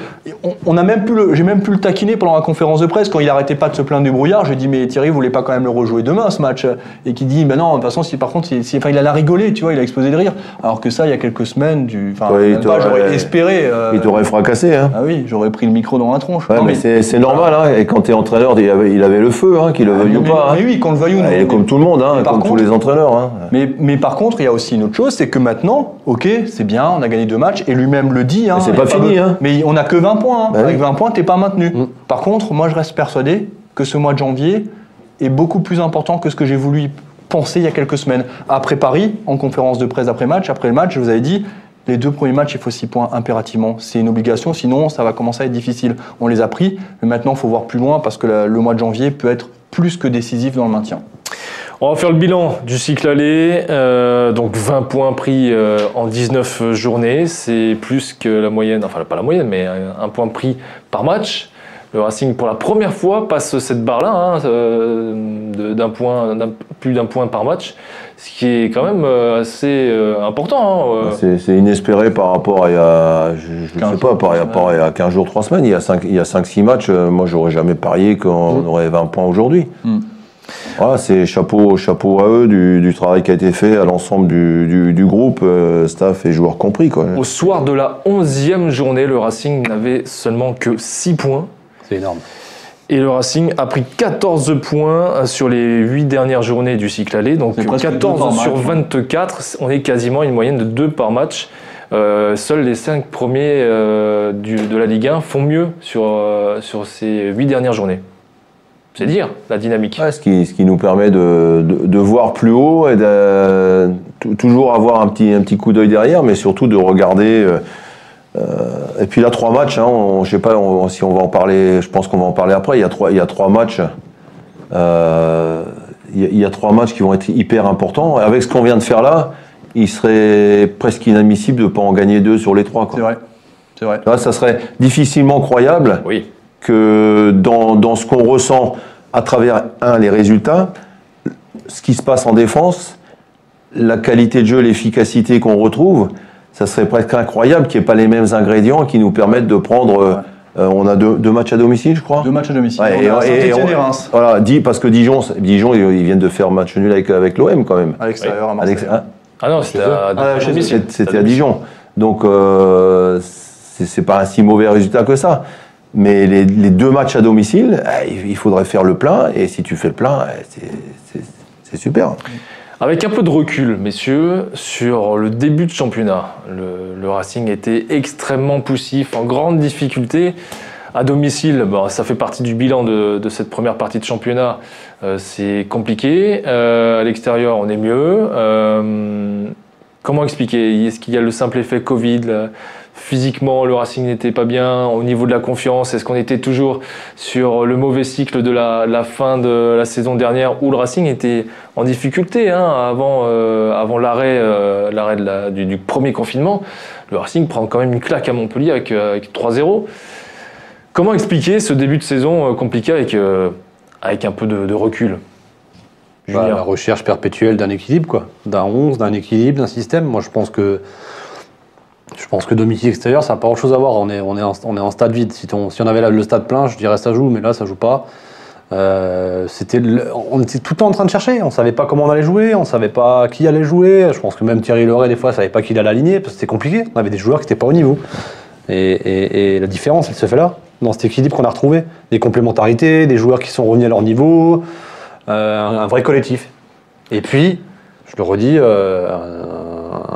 on, on a même pu le, j'ai même pu le taquiner pendant la conférence de presse quand il arrêtait pas de se plaindre du brouillard. J'ai dit mais Thierry, vous voulez pas quand même le rejouer demain ce match? Et qui dit ben non, de toute façon, si par contre, si, si- enfin, il a la rigolé, tu vois, il a explosé de rire. Alors que ça, il y a quelques semaines, du, enfin, Ouais, j'aurais espéré. euh, Il t'aurait fracassé. Hein. ah oui, j'aurais pris le micro dans la tronche. Ouais, Non, mais, c'est c'est normal. Hein. Et quand tu es entraîneur, il avait, il avait le feu, hein, qu'il le Ah, veuille ou mais- pas. hein. mais oui, qu'on le veuille ou non. Ah, il est Mais- comme tout le monde, hein, mais comme tous les entraîneurs. Hein. Mais, mais par contre, il y a aussi une autre chose, c'est que maintenant, ok, c'est bien, on a gagné deux matchs, et lui-même le dit. Hein, Mais c'est pas fini, hein. Mais on n'a que 20 points. hein. Bah Avec oui. 20 points, t'es pas maintenu. Mm. Par contre, moi, je reste persuadé que ce mois de janvier est beaucoup plus important que ce que j'ai voulu penser il y a quelques semaines. Après Paris, en conférence de presse après match, après le match, je vous avais dit. Les deux premiers matchs, il faut 6 points impérativement. C'est une obligation, sinon ça va commencer à être difficile. On les a pris, mais maintenant il faut voir plus loin parce que le mois de janvier peut être plus que décisif dans le maintien. On va faire le bilan du cycle aller. Euh, donc 20 points pris euh, en 19 journées. C'est plus que la moyenne, enfin pas la moyenne, mais un, un point pris par match. Le Racing, pour la première fois, passe cette barre-là, hein, euh, plus d'un point par match, ce qui est quand même euh, assez euh, important. hein, euh. C'est c'est inespéré par rapport à il y a, je, je 15 sais pas, par rapport à il y a 15 jours, 3 semaines. Il y a 5 il y a 5-6 matchs. euh, moi, j'aurais jamais parié qu'on aurait 20 points aujourd'hui. Mm. Voilà, c'est chapeau, chapeau à eux du, du travail qui a été fait à l'ensemble du, du- du groupe, euh, staff et joueurs compris. Quoi. Au soir de la 11e journée, le Racing n'avait seulement que 6 points. C'est énorme. Et le Racing a pris 14 points sur les 8 dernières journées du cycle aller. Donc C'est presque deux par 14 sur match, hein. 24, on est quasiment une moyenne de 2 par match. Euh, seuls les 5 premiers euh, du- de la Ligue 1 font mieux sur, euh, sur ces 8 dernières journées. C'est dire la dynamique. Ouais, ce, qui, ce qui nous permet de, de, de voir plus haut et de- tou- toujours avoir un petit, un petit coup d'œil derrière, mais surtout de regarder. Euh, et puis là, trois matchs, hein, on- je sais pas on- si on va en parler, je pense qu'on va en parler après. Il y a trois, il y a trois matchs. euh, il, y a, il y a trois matchs qui vont être hyper importants. Avec ce qu'on vient de faire là, il serait presque inadmissible de ne pas en gagner deux sur les trois. C'est vrai. C'est vrai. Là, ça serait difficilement croyable Oui. que dans, dans ce qu'on ressent à travers, un, les résultats, ce qui se passe en défense, la qualité de jeu, l'efficacité qu'on retrouve, ça serait presque incroyable qu'il n'y ait pas les mêmes ingrédients qui nous permettent de prendre. euh, euh, on a deux, deux matchs à domicile, je crois. Deux matchs à domicile. Ouais, on a et- et- et- et Reims. Voilà, dit parce que Dijon, Dijon, ils ils viennent de faire match nul avec, avec l'OM quand même. À l'extérieur, à Alex- Marseille. hein, Ah non, c'était à, Ah, domicile. c'est- C'était à Dijon. Donc, euh, c'est pas un si mauvais résultat que ça. Mais les, les deux matchs à domicile, eh, il faudrait faire le plein. Et si tu fais le plein, eh, c'est super. Avec un peu de recul, messieurs, sur le début de championnat, le, Racing était extrêmement poussif, en grande difficulté. À domicile, bon, ça fait partie du bilan de, cette première partie de championnat. Euh, c'est compliqué. Euh, à l'extérieur, on est mieux. Euh, comment expliquer? Est-ce qu'il y a le simple effet Covid Physiquement, le Racing n'était pas bien. Au niveau de la confiance, est-ce qu'on était toujours sur le mauvais cycle de la, la fin de la saison dernière où le Racing était en difficulté hein, avant, euh, avant l'arrêt euh, l'arrêt de la- du, du premier confinement? Le Racing prend quand même une claque à Montpellier avec, euh, avec 3-0. Comment expliquer ce début de saison euh, compliqué avec, euh, avec un peu de, de recul? Bah, la recherche perpétuelle d'un équilibre, quoi. D'un 11, d'un équilibre, d'un système. Moi, je pense que. Je pense que domicile extérieur, ça n'a pas grand-chose à voir. On est, on est, en, on est en stade vide. Si, on- avait le stade plein, je dirais ça joue, mais là, ça joue pas. Euh, on était tout le temps en train de chercher. On savait pas comment on allait jouer, on savait pas qui allait jouer. Je pense que même Thierry Loret, des fois, savait pas qui allait aligner parce que c'était compliqué. On avait des joueurs qui n'étaient pas au niveau. Et, la différence, elle se fait là, dans cet équilibre qu'on a retrouvé. Des complémentarités, des joueurs qui sont revenus à leur niveau, euh, un, un vrai collectif. Et puis, je le redis, euh,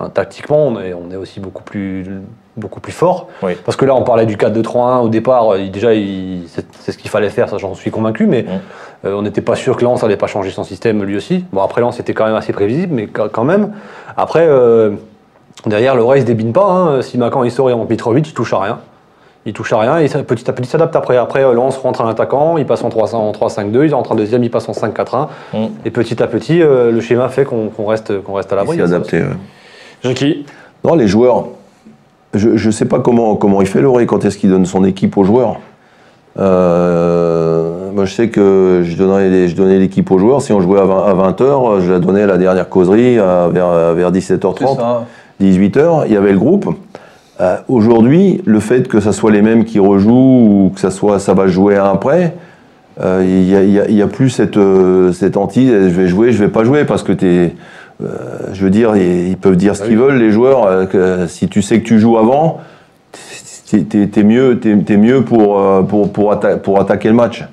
un- un- tactiquement, on est, on est aussi beaucoup plus, beaucoup plus fort. Oui. Parce que là, on parlait du 4-2-3-1 au départ. il- déjà, il- c'est ce qu'il fallait faire, ça j'en suis convaincu. Mais euh, on n'était pas sûr que Lens n'allait pas changer son système lui aussi. Bon, après, Lens était quand même assez prévisible, mais quand même. Après, euh, derrière, le reste ne débine pas. Hein. Si Macan il sort et on Mitrovic, il touche à rien. Il touche à rien et ça, petit à petit s'adapte après. Après, euh, Lens rentre en attaquant, il passe en 3 en 3-5-2, il rentre en deuxième, il passe en 5-4-1. Mm. Et petit à petit, euh, le schéma fait qu'on reste, qu'on reste à Il l'abri. s'est adapté. Jackie Non, les joueurs. Je ne sais pas comment, comment il fait Loré, quand est-ce qu'il donne son équipe aux joueurs? Euh, moi, je sais que je donnais, je donnais l'équipe aux joueurs. Si on jouait à 20, h je la donnais à la dernière causerie à- vers, vers C'est 17h30. ça. 18h, il y avait le groupe. Euh, Aujourd'hui, le fait que ça soit les mêmes qui rejouent ou que ça soit ça va jouer à un prêt, euh, il n'y a, plus cette, euh, cette hantise, je vais jouer, je vais pas jouer parce que t'es, euh, je veux dire, ils peuvent dire ce qu'ils veulent, les joueurs. euh, que si tu sais que tu joues avant, t'es- t'es mieux, t'es mieux pour, euh, pour, pour, atta- pour attaquer le match.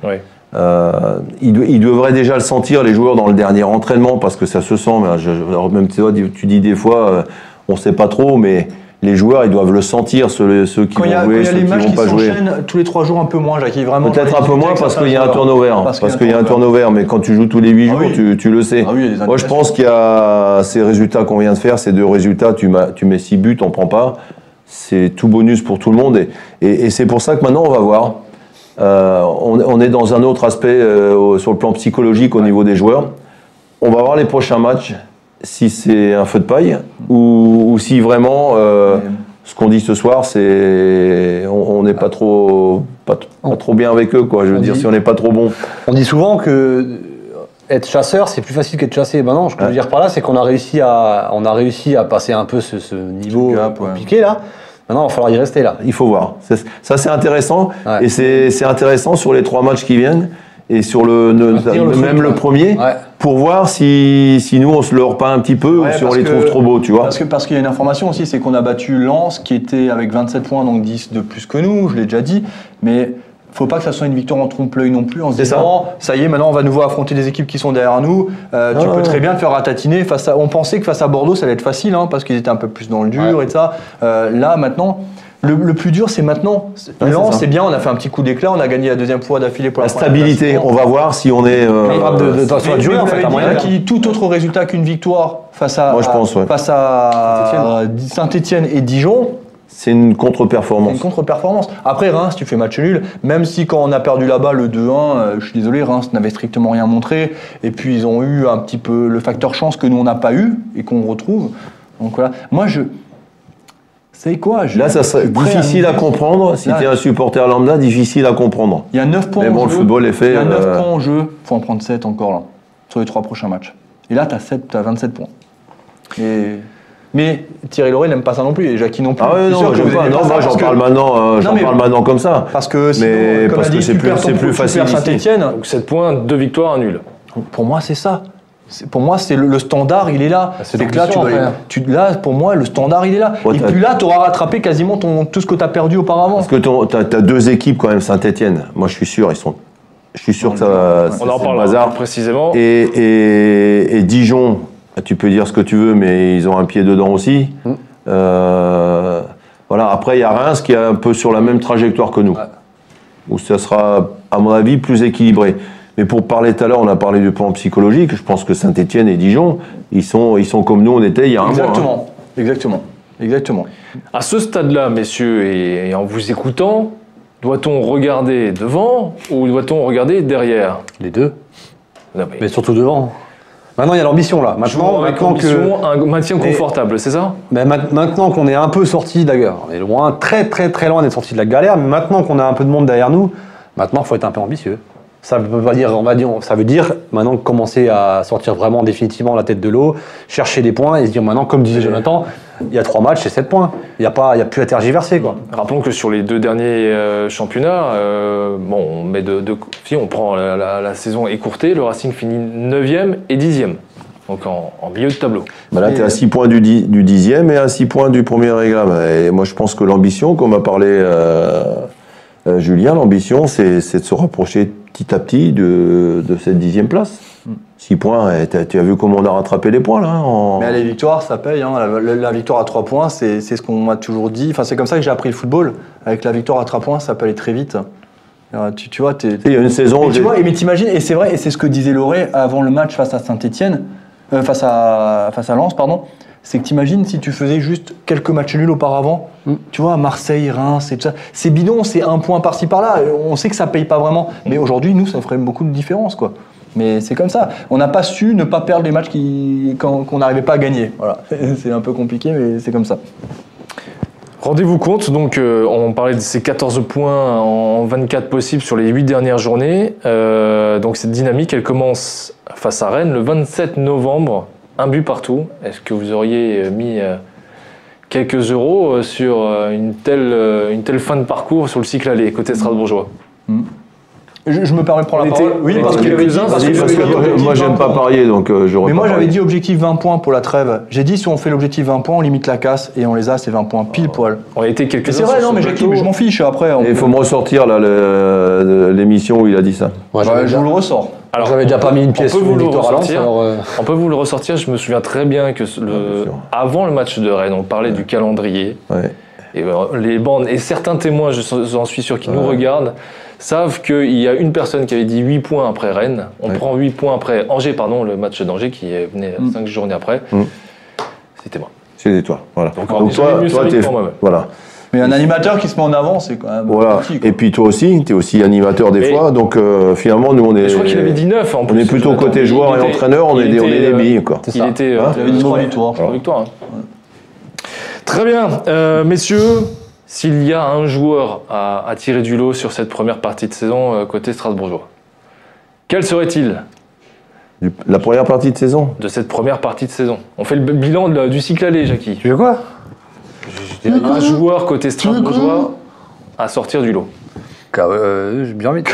Euh, ils, devraient déjà le sentir, les joueurs, dans le dernier entraînement, parce que ça se sent. Mais je- alors même tu, vois, tu dis des fois, euh, on ne sait pas trop, mais les joueurs, ils doivent le sentir, ceux, ceux qui Quand vont a, jouer, ceux qui vont qui pas jouer. tous les trois jours un peu moins, Jackie, vraiment. Peut-être un peu moins parce qu'il y a un turnover. Parce qu'il y a un turnover, mais quand tu joues tous les 8 Ah jours, oui. tu, tu le sais. Ah oui, Moi, je pense qu'il y a ces résultats qu'on vient de faire, ces deux résultats, tu, tu mets 6 buts, on prend pas. C'est tout bonus pour tout le monde. Et, et- et c'est pour ça que maintenant, on va voir. Euh, on, on est dans un autre aspect euh, sur le plan psychologique au niveau des joueurs. On va voir les prochains matchs, si c'est un feu de paille ou, ou si vraiment euh, ce qu'on dit ce soir, c'est on n'est pas trop pas, trop bien avec eux, quoi. Je veux On dire, dit- si on n'est pas trop bon. On dit souvent que euh, être chasseur, c'est plus facile qu'être chassé. Ben non, ce que je veux dire par là, c'est qu'on a réussi à, on a réussi à passer un peu ce, ce niveau gap, ouais. compliqué là. Maintenant, il va falloir y rester là. Il faut voir. Ça, c'est intéressant. Ouais. Et c'est c'est intéressant sur les trois matchs qui viennent et sur le, ne- Maintenir le même le premier Ouais. pour voir si, si nous on se leurre pas un petit peu Ouais, ou si on les que- trouve trop beaux, tu vois. Parce que parce qu'il y a une information aussi, c'est qu'on a battu Lens qui était avec 27 points, donc 10 de plus que nous, je l'ai déjà dit. Mais faut pas que ça soit une victoire en trompe-l'œil non plus, en se C'est ça. disant ça. y est, maintenant on va nouveau affronter des équipes qui sont derrière nous. Euh, tu peux très bien te faire ratatiner. Face à, on pensait que face à Bordeaux ça allait être facile, hein, parce qu'ils étaient un peu plus dans le dur Ouais. et ça. Euh, là maintenant. Le, le plus dur, c'est maintenant. Ouais, Lens, c'est bien, on a fait un petit coup d'éclat, on a gagné la deuxième fois d'affilée pour la, La stabilité, place. on va voir si on est. qui tout autre résultat qu'une victoire face à Moi, je pense, ouais. face à Saint-Etienne et Dijon, c'est une contre-performance. une contre-performance. Après Reims, tu fais match nul, même si quand on a perdu là-bas le 2-1, euh, je suis désolé, Reims n'avait strictement rien montré. Et puis ils ont eu un petit peu le facteur chance que nous on n'a pas eu et qu'on retrouve. Donc voilà. Moi je. C'est quoi je- Là, ça je serait difficile à comprendre. Si tu es un supporter lambda, difficile à comprendre. Il y a 9 points Mais en bon, jeu. le football est fait, Il y a 9 euh, points en jeu. faut en prendre 7 encore là, sur les 3 prochains matchs. Et là, tu as, 7, as 27 points. Et... Mais Thierry Lauré n'aime pas ça non plus, et Jackie non plus. Ah Je ouais, non, pas. ça moi j'en que- parle maintenant, euh, j'en parle maintenant comme ça. Parce que sinon, Mais comme parce a que c'est plus- plus facile. Donc 7 points, 2 victoires, un nul. Pour moi, c'est ça. Pour moi, c'est le, le standard, il est là. Bah, c'est que là, tu l'ambition, dois- après. tu- là, pour moi, le standard, il est là. Ouais, Et puis là, tu auras rattrapé quasiment ton, tout ce que tu as perdu auparavant. Parce que tu as, deux équipes quand même, Saint-Etienne. Moi je suis sûr, ils sont. Je suis sûr que ça. On en c'est le parlera bazar. plus précisément. Et, et, et Dijon, tu peux dire ce que tu veux, mais ils ont un pied dedans aussi. Mm. Euh, voilà. Après, il y a Reims qui est un peu sur la même trajectoire que nous, où ça sera, à mon avis, plus équilibré. Mais pour parler tout à l'heure, on a parlé du plan psychologique. Je pense que Saint-Etienne et Dijon, ils sont, ils sont comme nous on était il y a un mois. hein. Exactement. Exactement. Exactement. À ce stade-là, messieurs, et, et en vous écoutant, doit-on regarder devant ou doit-on regarder derrière? Les deux. Non, mais Mais surtout devant. Maintenant, il y a l'ambition là. Maintenant, maintenant que. ambition, un maintien confortable, c'est ça? Mais ma- maintenant qu'on est un peu sorti d'ailleurs, on est loin, très très très loin d'être sorti de la galère, mais maintenant qu'on a un peu de monde derrière nous, maintenant il faut être un peu ambitieux. Ça veut pas dire, on va dire, ça veut dire maintenant commencer à sortir vraiment définitivement la tête de l'eau, chercher des points et se dire maintenant, comme disait Jonathan, il y a trois matchs, c'est sept points. Il n'y a pas, il y a plus à tergiverser quoi. Rappelons que sur les deux derniers euh, championnats, euh, bon, on met de, de- si on prend la, la- la saison écourtée, le Racing finit 9e et 10e, donc en, en milieu de tableau. Bah là, tu es à 6 points du, di- du dixième et à 6 points du premier réglame. Et moi, je pense que l'ambition, comme a parlé euh, euh, Julien, l'ambition, c'est c'est de se rapprocher petit à petit de, de cette dixième place. 6 points, et t'as- tu as vu comment on a rattrapé les points, là en- Mais les victoires, ça paye. hein. La, la- la victoire à 3 points, c'est c'est ce qu'on m'a toujours dit. Enfin, c'est comme ça que j'ai appris le football. Avec la victoire à 3 points, ça peut aller très vite. Euh, Tu, tu vois, Il y a une saison Mais tu vois, et mais t'imagines, et c'est vrai, et c'est ce que disait Loré avant le match face à Saint-Etienne, face, à, face à Lens, pardon, c'est que t'imagines si tu faisais juste quelques matchs nuls auparavant, tu vois, Marseille, Reims, et tout ça. C'est bidon, c'est un point par-ci par-là, on sait que ça paye pas vraiment, mais aujourd'hui, nous, ça ferait beaucoup de différence, quoi. Mais c'est comme ça. On n'a pas su ne pas perdre les matchs qui- quand- qu'on n'arrivait pas à gagner. Voilà. C'est un peu compliqué, mais c'est comme ça. Rendez-vous compte, donc euh, on parlait de ces 14 points en 24 possibles sur les 8 dernières journées. Euh, donc cette dynamique, elle commence face à Rennes le 27 novembre, un but partout. Est-ce que vous auriez euh, mis euh, quelques euros euh, sur une telle, une telle fin de parcours sur le cycle aller côté strasbourgeois? Je, je me permets de prendre la parole. Oui, parce qu'il avait dit, quelques-uns, parce que moi, j'aime 20 pas points. parier, donc euh, j'aurais Mais moi j'avais dit objectif 20 points pour la trêve. J'ai dit si on fait l'objectif 20 points, on limite la casse et on les a, c'est 20 points pile poil. On a été Mais quelques-uns c'est vrai, non, mais je m'en fiche après. Il faut me ressortir l'émission où il a dit ça. Ouais, j'avais je vous le ressors. Alors, j'avais déjà on pas peut- mis une on pièce peut sur vous une le victoire à Lens, ressortir. alors, euh, On peut vous le ressortir, je me souviens très bien que le, avant le match de Rennes, on parlait du calendrier. Ouais. Et euh, les bandes, et certains témoins, je suis- j'en suis sûr, qui nous regardent, savent qu'il y a une personne qui avait dit 8 points après Rennes. On Ouais. prend 8 points après Angers, pardon, le match d'Angers qui venait Mm. 5 journées après. Mm. C'était moi. C'est toi, voilà. Donc, on toi, voilà. Mais un animateur qui se met en avant, c'est quand même. Voilà. petit. Et puis toi aussi, tu es aussi animateur des Et- fois, donc euh, finalement, nous, on est. Je crois qu'il avait dit 9 en On plus. est plutôt côté Il joueur et était- entraîneur, on il est des, on était, est des euh, billes, quoi. C'est Il ça. était euh, Hein Il avait dit trois victoires. Trois victoires. Très bien. Euh, messieurs, s'il y a un joueur à, à tirer du lot sur cette première partie de saison euh, côté strasbourgeois, quel serait-il La première partie de saison? de cette première partie de saison? On fait le bilan de du cycle aller, Jackie. Tu veux quoi? Un joueur côté strasbourgeois à sortir du lot. Kawa, euh, J'ai bien envie de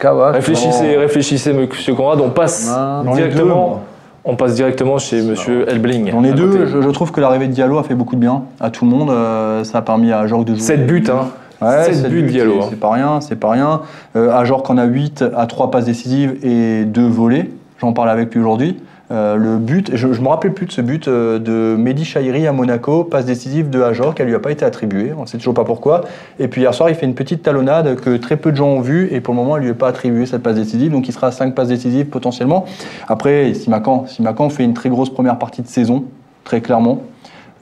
Kawa. Réfléchissez, réfléchissez, monsieur Conrad. On passe Non, deux, directement. moi. on passe directement chez monsieur Elbling. Ai à deux, je, je trouve que l'arrivée de Diallo a fait beaucoup de bien à tout le monde. euh, ça a permis à Jorg de jouer. 7 buts, hein. Ouais, 7 sept buts, Diallo. c'est- hein. C'est pas rien, c'est pas rien. Euh, à Jorg en a 8 à 3 passes décisives et 2 volets. J'en parlais avec lui aujourd'hui. Euh, le but, je ne me rappelais plus de ce but euh, de Mehdi Chahiri à Monaco, passe décisive de Ajor, qui ne lui a pas été attribuée, on ne sait toujours pas pourquoi. Et puis hier soir, il fait une petite talonnade que très peu de gens ont vue, et pour le moment, elle ne lui est pas attribuée cette passe décisive, donc il sera à 5 passes décisives potentiellement. Après, Simacan, Simacan fait une très grosse première partie de saison, très clairement.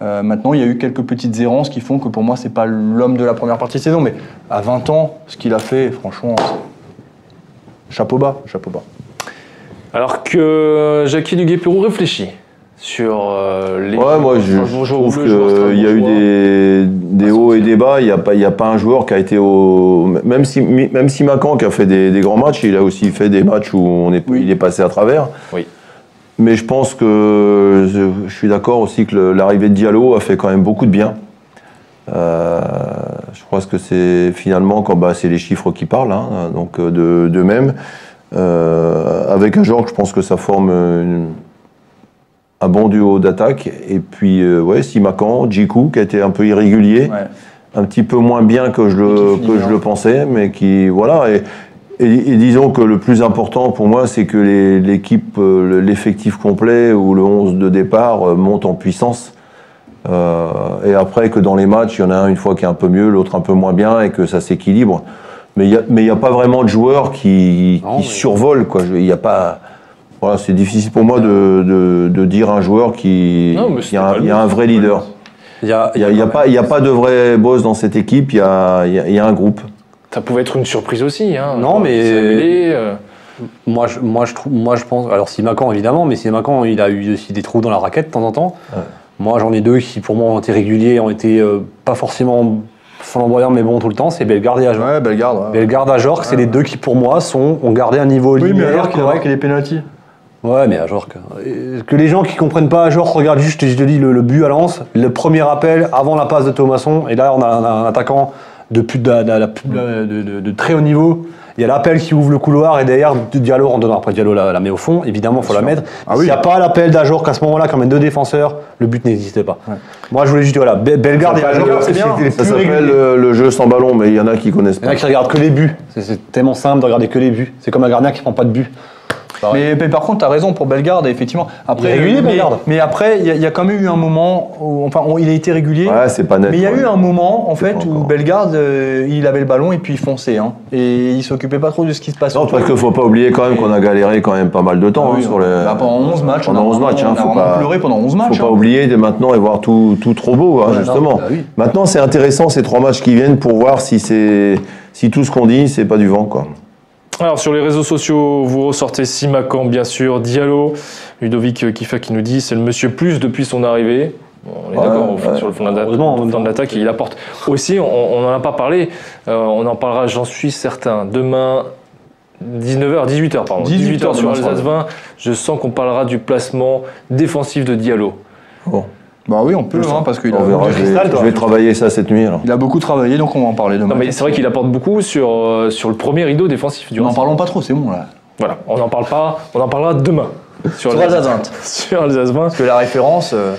Euh, maintenant, il y a eu quelques petites errances qui font que pour moi, c'est pas l'homme de la première partie de saison, mais à 20 ans, ce qu'il a fait, franchement, chapeau bas, chapeau bas. Alors que Jackie Duguay-Pérou réfléchit sur euh, les. Ouais, moi je, je ou trouve qu'il y a eu des, des hauts et des bas. Il n'y a, pas- y a pas un joueur qui a été au. Même si, même si Macan qui a fait des, des grands matchs, il a aussi fait des matchs où on est, Oui. il est passé à travers. Oui. Mais je pense que je, je suis d'accord aussi que l'arrivée de Diallo a fait quand même beaucoup de bien. Euh, je crois que c'est finalement quand bah, c'est les chiffres qui parlent, hein, donc euh, de, de même. Euh, avec un genre, je pense que ça forme une- un bon duo d'attaque. Et puis, euh, ouais, Simakan, Jiku, qui a été un peu irrégulier, Ouais. un petit peu moins bien que je le, qui finit que bien. je le pensais, mais qui, voilà. Et, et- et disons que le plus important pour moi, c'est que l'équipe, euh, le- l'effectif complet ou le 11 de départ euh, monte en puissance. Euh, et après, que dans les matchs, il y en a un une fois qui est un peu mieux, l'autre un peu moins bien, et que ça s'équilibre. Mais il n'y a, mais il y a pas vraiment de joueurs qui, Non, qui mais- survolent. Quoi. Il y a pas. Voilà, c'est difficile pour moi de, de- de dire un joueur qui. Non, mais il y a, un- il y a vrai leader. Il y a, Il n'y a, il y a pas- il y a pas de vrai boss dans cette équipe, il y a, il y a- y un groupe. Ça pouvait être une surprise aussi. Hein, Non, mais- euh, Moi je, moi, je trouve, moi, je pense. Alors, Simacan, évidemment, mais Simacan, il a eu aussi des trous dans la raquette de temps en temps. Moi, j'en ai deux qui, pour moi, ont été réguliers, ont été euh, pas forcément flamboyants, mais bons tout le temps. C'est Bellegarde et Ajor. Ouais, Bellegarde. ouais. Bellegarde, Ajor, c'est les deux qui, pour moi, sont, ont gardé un niveau Oui, mais linéaire alors qu'il a correct. marqué les pénalties. Ouais, mais Ajor, que, euh, que les gens qui comprennent pas Ajor regardent juste, je te dis, le, le but à Lens, le premier appel avant la passe de Thomasson, et là, on a un, un attaquant de, plus de, de- de- de- de- de très haut niveau. Il y a l'appel qui ouvre le couloir et derrière Diallo rentre dedans. Après Diallo la, la met au fond, évidemment, il faut la mettre. Ah S'il oui. n'y a pas l'appel d'Ajor qu'à ce moment-là, quand même deux défenseurs, le but n'existait pas. Moi, je voulais juste, voilà, Be- Bellegarde et Ça Ajor, les Ça s'appelle euh, le jeu sans ballon, mais il y en a qui connaissent Il y en pas. a qui regardent que les buts. C'est- C'est tellement simple de regarder que les buts. C'est comme un gardien qui prend pas de but. Mais, mais par contre, tu as raison pour Bellegarde, effectivement. Après, Il est régulier, mais, Bellegarde. mais après, il y, a- il y a quand même eu un moment où, enfin, on- il a été régulier. Ouais, c'est pas net. Mais il y a ouais. eu un moment, en fait, où. Bellegarde, euh, il avait le ballon et puis il fonçait. Hein. Et il s'occupait pas trop de ce qui se passait. Non, parce qu'il faut pas oublier quand même qu'on a galéré quand même pas mal de temps Ah hein, oui, sur les. bah, pendant 11 matchs, on Pendant a 11 matchs, hein, on a faut vraiment pas. pleuré pendant 11 matchs. Faut pas hein. oublier de maintenant et voir tout, tout trop beau, hein, Ouais, justement. bah oui. Maintenant, c'est intéressant ces trois matchs qui viennent pour voir si c'est si tout ce qu'on dit, c'est pas du vent, quoi. Alors sur les réseaux sociaux, vous ressortez Simacan bien sûr, Diallo, Ludovic euh, Kifa qui nous dit c'est le monsieur plus depuis son arrivée. Bon, on est Ouais, d'accord ouais. sur le fond de l'attaque, il apporte aussi, on n'en a pas parlé, euh, on en parlera j'en suis certain, demain 19h, 18h pardon, 18 18h sur demain soir. Alsace 20, je sens qu'on parlera du placement défensif de Diallo. Bon, Bah oui, on peut, hein, parce qu'il a, on verra. du Je vais, cristal, toi. je vais travailler ça cette nuit. alors. il a beaucoup travaillé, donc on va en parler demain. Non mais c'est vrai qu'il apporte beaucoup sur, euh, sur le premier rideau défensif du N'en parlons pas trop, c'est bon là. Voilà, on n'en parle pas, on en parlera demain. Sur, Sur Alsace 20. Sur Alsace 20. Parce que la référence. euh,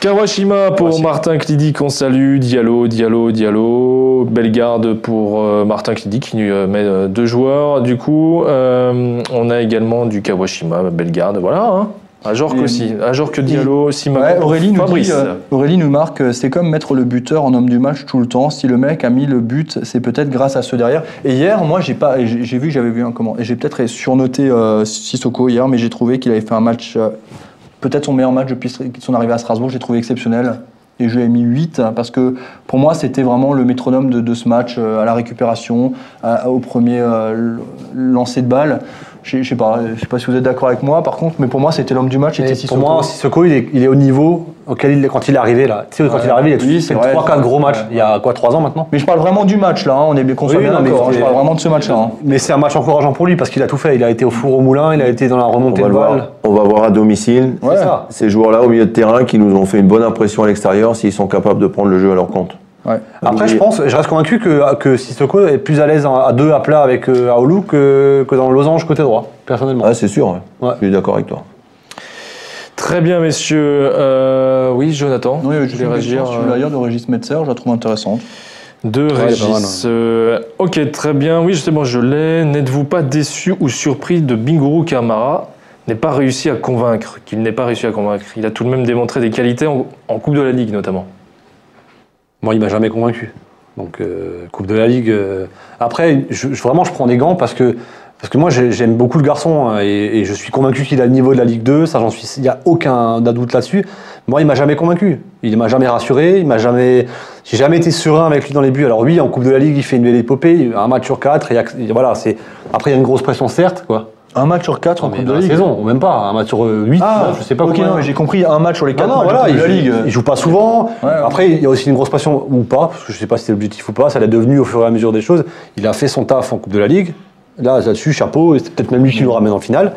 Kawashima pour Kawashima. Martin Clidy qu'on salue, Diallo, Diallo, Diallo, Bellegarde pour euh, Martin Clidy qui nous euh, met euh, deux joueurs. Du coup, euh, on a également du Kawashima, Bellegarde, voilà. Hein. Ajorc Et- aussi, Ajorc Diallo. Ouais, Aurélie nous, dit, euh, Aurélie nous marque euh, c'est comme mettre le buteur en homme du match tout le temps. Si le mec a mis le but, c'est peut-être grâce à ceux derrière. Et hier, moi, j'ai pas, j'ai vu, j'avais vu un comment, et j'ai peut-être surnoté euh, Sissoko hier, mais j'ai trouvé qu'il avait fait un match, euh, peut-être son meilleur match depuis son arrivée à Strasbourg. J'ai trouvé exceptionnel. Et je lui ai mis 8 hein, parce que pour moi c'était vraiment le métronome de, de ce match euh, à la récupération, à- au premier euh, lancer de balle. Je sais pas, je sais pas si vous êtes d'accord avec moi par contre, mais pour moi c'était l'homme du match, c'était pour moi, Sissoko, il est, il est au niveau auquel il est quand il est arrivé là. Tu sais, quand Ouais. il est arrivé, il a Oui, fait c'est vrai. 3-4 gros matchs. Ouais. Il y a quoi, 3 ans maintenant? Mais je parle vraiment du match là, hein, on est bien soit Oui, non, mais hein, je parle vraiment de ce match-là. hein. Mais c'est un match encourageant pour lui parce qu'il a tout fait. Il a été au four au moulin, il a été dans la On remontée va, de le balle. voir, on va voir à domicile. Ouais. Ça. Ces joueurs-là au milieu de terrain qui nous ont fait une bonne impression à l'extérieur, s'ils sont capables de prendre le jeu à leur compte. Ouais. Après, je pense, je reste convaincu que, que Sissoko est plus à l'aise à deux à plat avec euh, Aoulou que, que dans le losange côté droit, personnellement. Ah, c'est sûr, ouais. Ouais. je suis d'accord avec toi. Très bien, messieurs. Euh, oui, Jonathan, Oui, vous je voulez réagir suis d'ailleurs de Régis Metzer, je la trouve intéressante. De mal, Régis. Euh, ok, très bien. Oui, justement, je l'ai. N'êtes-vous pas déçu ou surpris de Binguru Kamara n'ait pas réussi à convaincre, qu'il n'ait pas réussi à convaincre? Il a tout de même démontré des qualités en, en Coupe de la Ligue notamment. Moi, il m'a jamais convaincu. Donc, euh, Coupe de la Ligue. euh, Après, vraiment, je prends des gants parce que, parce que moi, j'ai- j'aime beaucoup le garçon hein, et, je suis convaincu qu'il a le niveau de la Ligue 2. Ça, j'en suis. Il n'y a aucun doute là-dessus. Moi, il m'a jamais convaincu. Il m'a jamais rassuré. Il m'a jamais. J'ai jamais été serein avec lui dans les buts. Alors oui, en Coupe de la Ligue, il fait une belle épopée, un match sur quatre. Et, voilà, c'est. Après, il y a une grosse pression, certes, quoi. Un match sur quatre en Mais Coupe de la Ligue. saison, ou même pas. Un match sur euh, 8, Ah, je sais pas ok, combien. non, mais j'ai compris, un match sur les Non, quatre non, matchs voilà, de la il- Ligue. il joue pas souvent. Ouais, ouais. Après, il y a aussi une grosse passion, ou pas, parce que je sais pas si c'est l'objectif ou pas, ça l'a devenu au fur et à mesure des choses. Il a fait son taf en Coupe de la Ligue. Là, là-dessus, chapeau, et c'est peut-être même lui qui nous ramène en finale.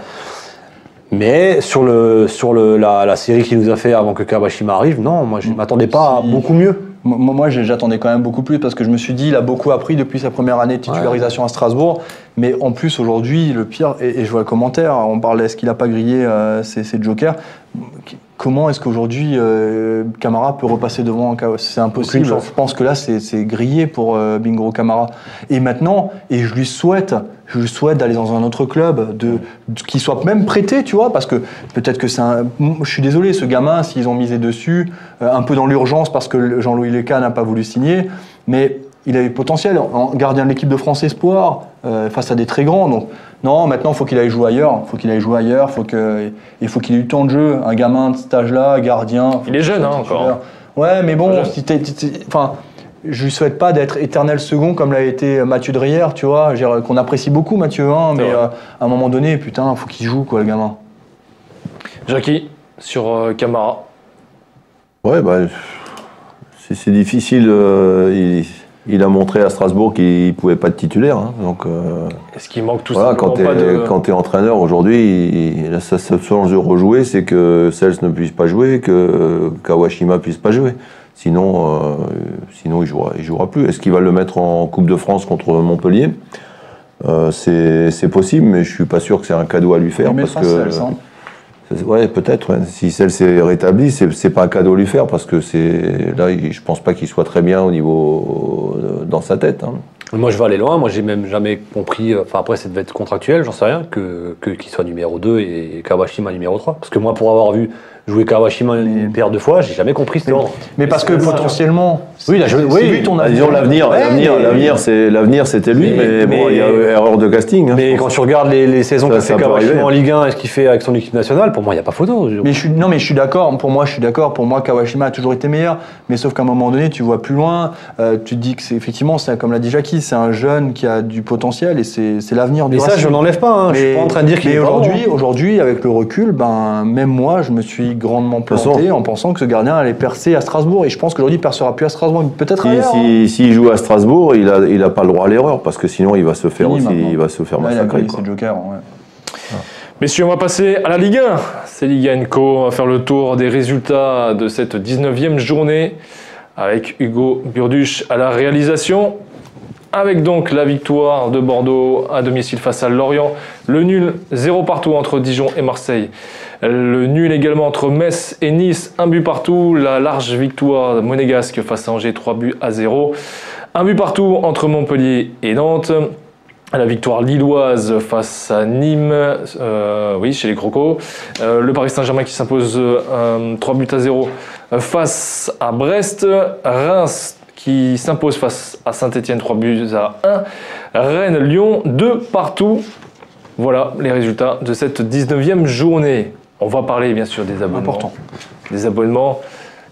Mais sur, le, sur le, la, la série qu'il nous a fait avant que Kawashima arrive, non, moi je ne m'attendais pas à beaucoup mieux. Moi, j'attendais quand même beaucoup plus parce que je me suis dit, il a beaucoup appris depuis sa première année de titularisation à Strasbourg. Mais en plus, aujourd'hui, le pire, et, et je vois le commentaire, on parlait, est-ce qu'il n'a pas grillé euh, ses, ses jokers? Comment est-ce qu'aujourd'hui, euh, Camara peut repasser devant un Kawa- C'est impossible. Je pense que là, c'est grillé pour euh, Bingo Camara. Et maintenant, et je lui souhaite, je lui souhaite d'aller dans un autre club, de, de- qu'il soit même prêté, tu vois, parce que peut-être que c'est un. Je suis désolé, ce gamin, s'ils ont misé dessus, euh, un peu dans l'urgence parce que Jean-Louis Leca n'a pas voulu signer, mais il avait le potentiel en gardien de l'équipe de France Espoir euh, face à des très grands. Donc non, maintenant il faut qu'il aille jouer ailleurs. Il faut qu'il aille jouer ailleurs. Faut que, il faut qu'il ait eu du temps de jeu. Un gamin de cet âge-là, gardien. Il est jeune, hein, encore. Ouais, mais bon, si t'es- enfin. Je lui souhaite pas d'être éternel second comme l'a été Mathieu Drière, tu vois, qu'on apprécie beaucoup Mathieu, hein, mais euh, à un moment donné, putain, faut qu'il joue quoi, le gamin. Jackie, sur euh, Camara. Ouais, bah, c'est c'est difficile. euh, il, il a montré à Strasbourg qu'il pouvait pas être titulaire. hein, donc euh, Est-ce qu'il manque tout voilà, simplement quand tu pas de... es, entraîneur aujourd'hui, il- la seule chance de rejouer, c'est que Sels ne puisse pas jouer, que Kawashima puisse pas jouer. Sinon, euh, sinon il jouera, il jouera plus. Est-ce qu'il va le mettre en Coupe de France contre Montpellier? Euh, C'est c'est possible, mais je suis pas sûr que c'est un cadeau à lui faire Il parce que. Sels, hein. Ouais, peut-être. Si celle s'est rétablie, c'est pas un cadeau à lui faire parce que c'est là, je pense pas qu'il soit très bien au niveau euh, dans sa tête. hein. Moi, je vais aller loin. Moi, j'ai même jamais compris. euh, Enfin, après, ça devait être contractuel, j'en sais rien, que que- qu'il soit numéro 2 et Kawashima numéro 3. Parce que moi, pour avoir vu jouer Kawashima une paire de fois, j'ai jamais compris cet ordre. Mais parce que potentiellement, Oui, lui ton Ah, avenir. disons l'avenir, l'avenir, l'avenir, c'est l'avenir, c'était lui, mais, Mais- bon, il y a erreur de casting. hein, Mais quand tu regardes les, les saisons qu'a fait Kawashima arriver. en Ligue 1 et ce qu'il fait avec son équipe nationale, pour moi, il n'y a pas photo. Mais je suis, non, mais je suis d'accord. Pour moi, je suis d'accord. Pour moi, Kawashima a toujours été meilleur. Mais sauf qu'à un moment donné, tu vois plus loin. euh, tu te dis que c'est effectivement, c'est comme l'a dit Jackie, c'est un jeune qui a du potentiel et c'est c'est l'avenir du Et ça, je n'enlève pas. hein. Je suis pas en train de dire qu'il mais est aujourd'hui, aujourd'hui, avec le recul, ben même moi, je me suis grandement planté en pensant que ce gardien allait percer à Strasbourg. Et je pense qu'aujourd'hui, il percera plus à Strasbourg, peut-être Si- ailleurs. hein. si- S'il joue à Strasbourg, il a, il a pas le droit à l'erreur parce que sinon il va se faire aussi, il va se faire Là, il a massacrer. ses jokers. ouais. Messieurs, on va passer à la Ligue 1. C'est Ligue 1 Co. On va faire le tour des résultats de cette 19e journée avec Hugo Burduche à la réalisation. Avec donc la victoire de Bordeaux à domicile face à Lorient. Le nul 0 partout entre Dijon et Marseille. Le nul également entre Metz et Nice, un but partout. La large victoire monégasque face à Angers, 3 buts à 0. Un but partout entre Montpellier et Nantes. La victoire lilloise face à Nîmes, euh, oui, chez les Crocos. Euh, le Paris Saint-Germain qui s'impose euh, 3 buts à 0 euh, face à Brest. Reims qui s'impose face à Saint-Etienne 3 buts à 1. Rennes, Lyon, 2 partout. Voilà les résultats de cette 19e journée. On va parler bien sûr des abonnements. Important. Des abonnements.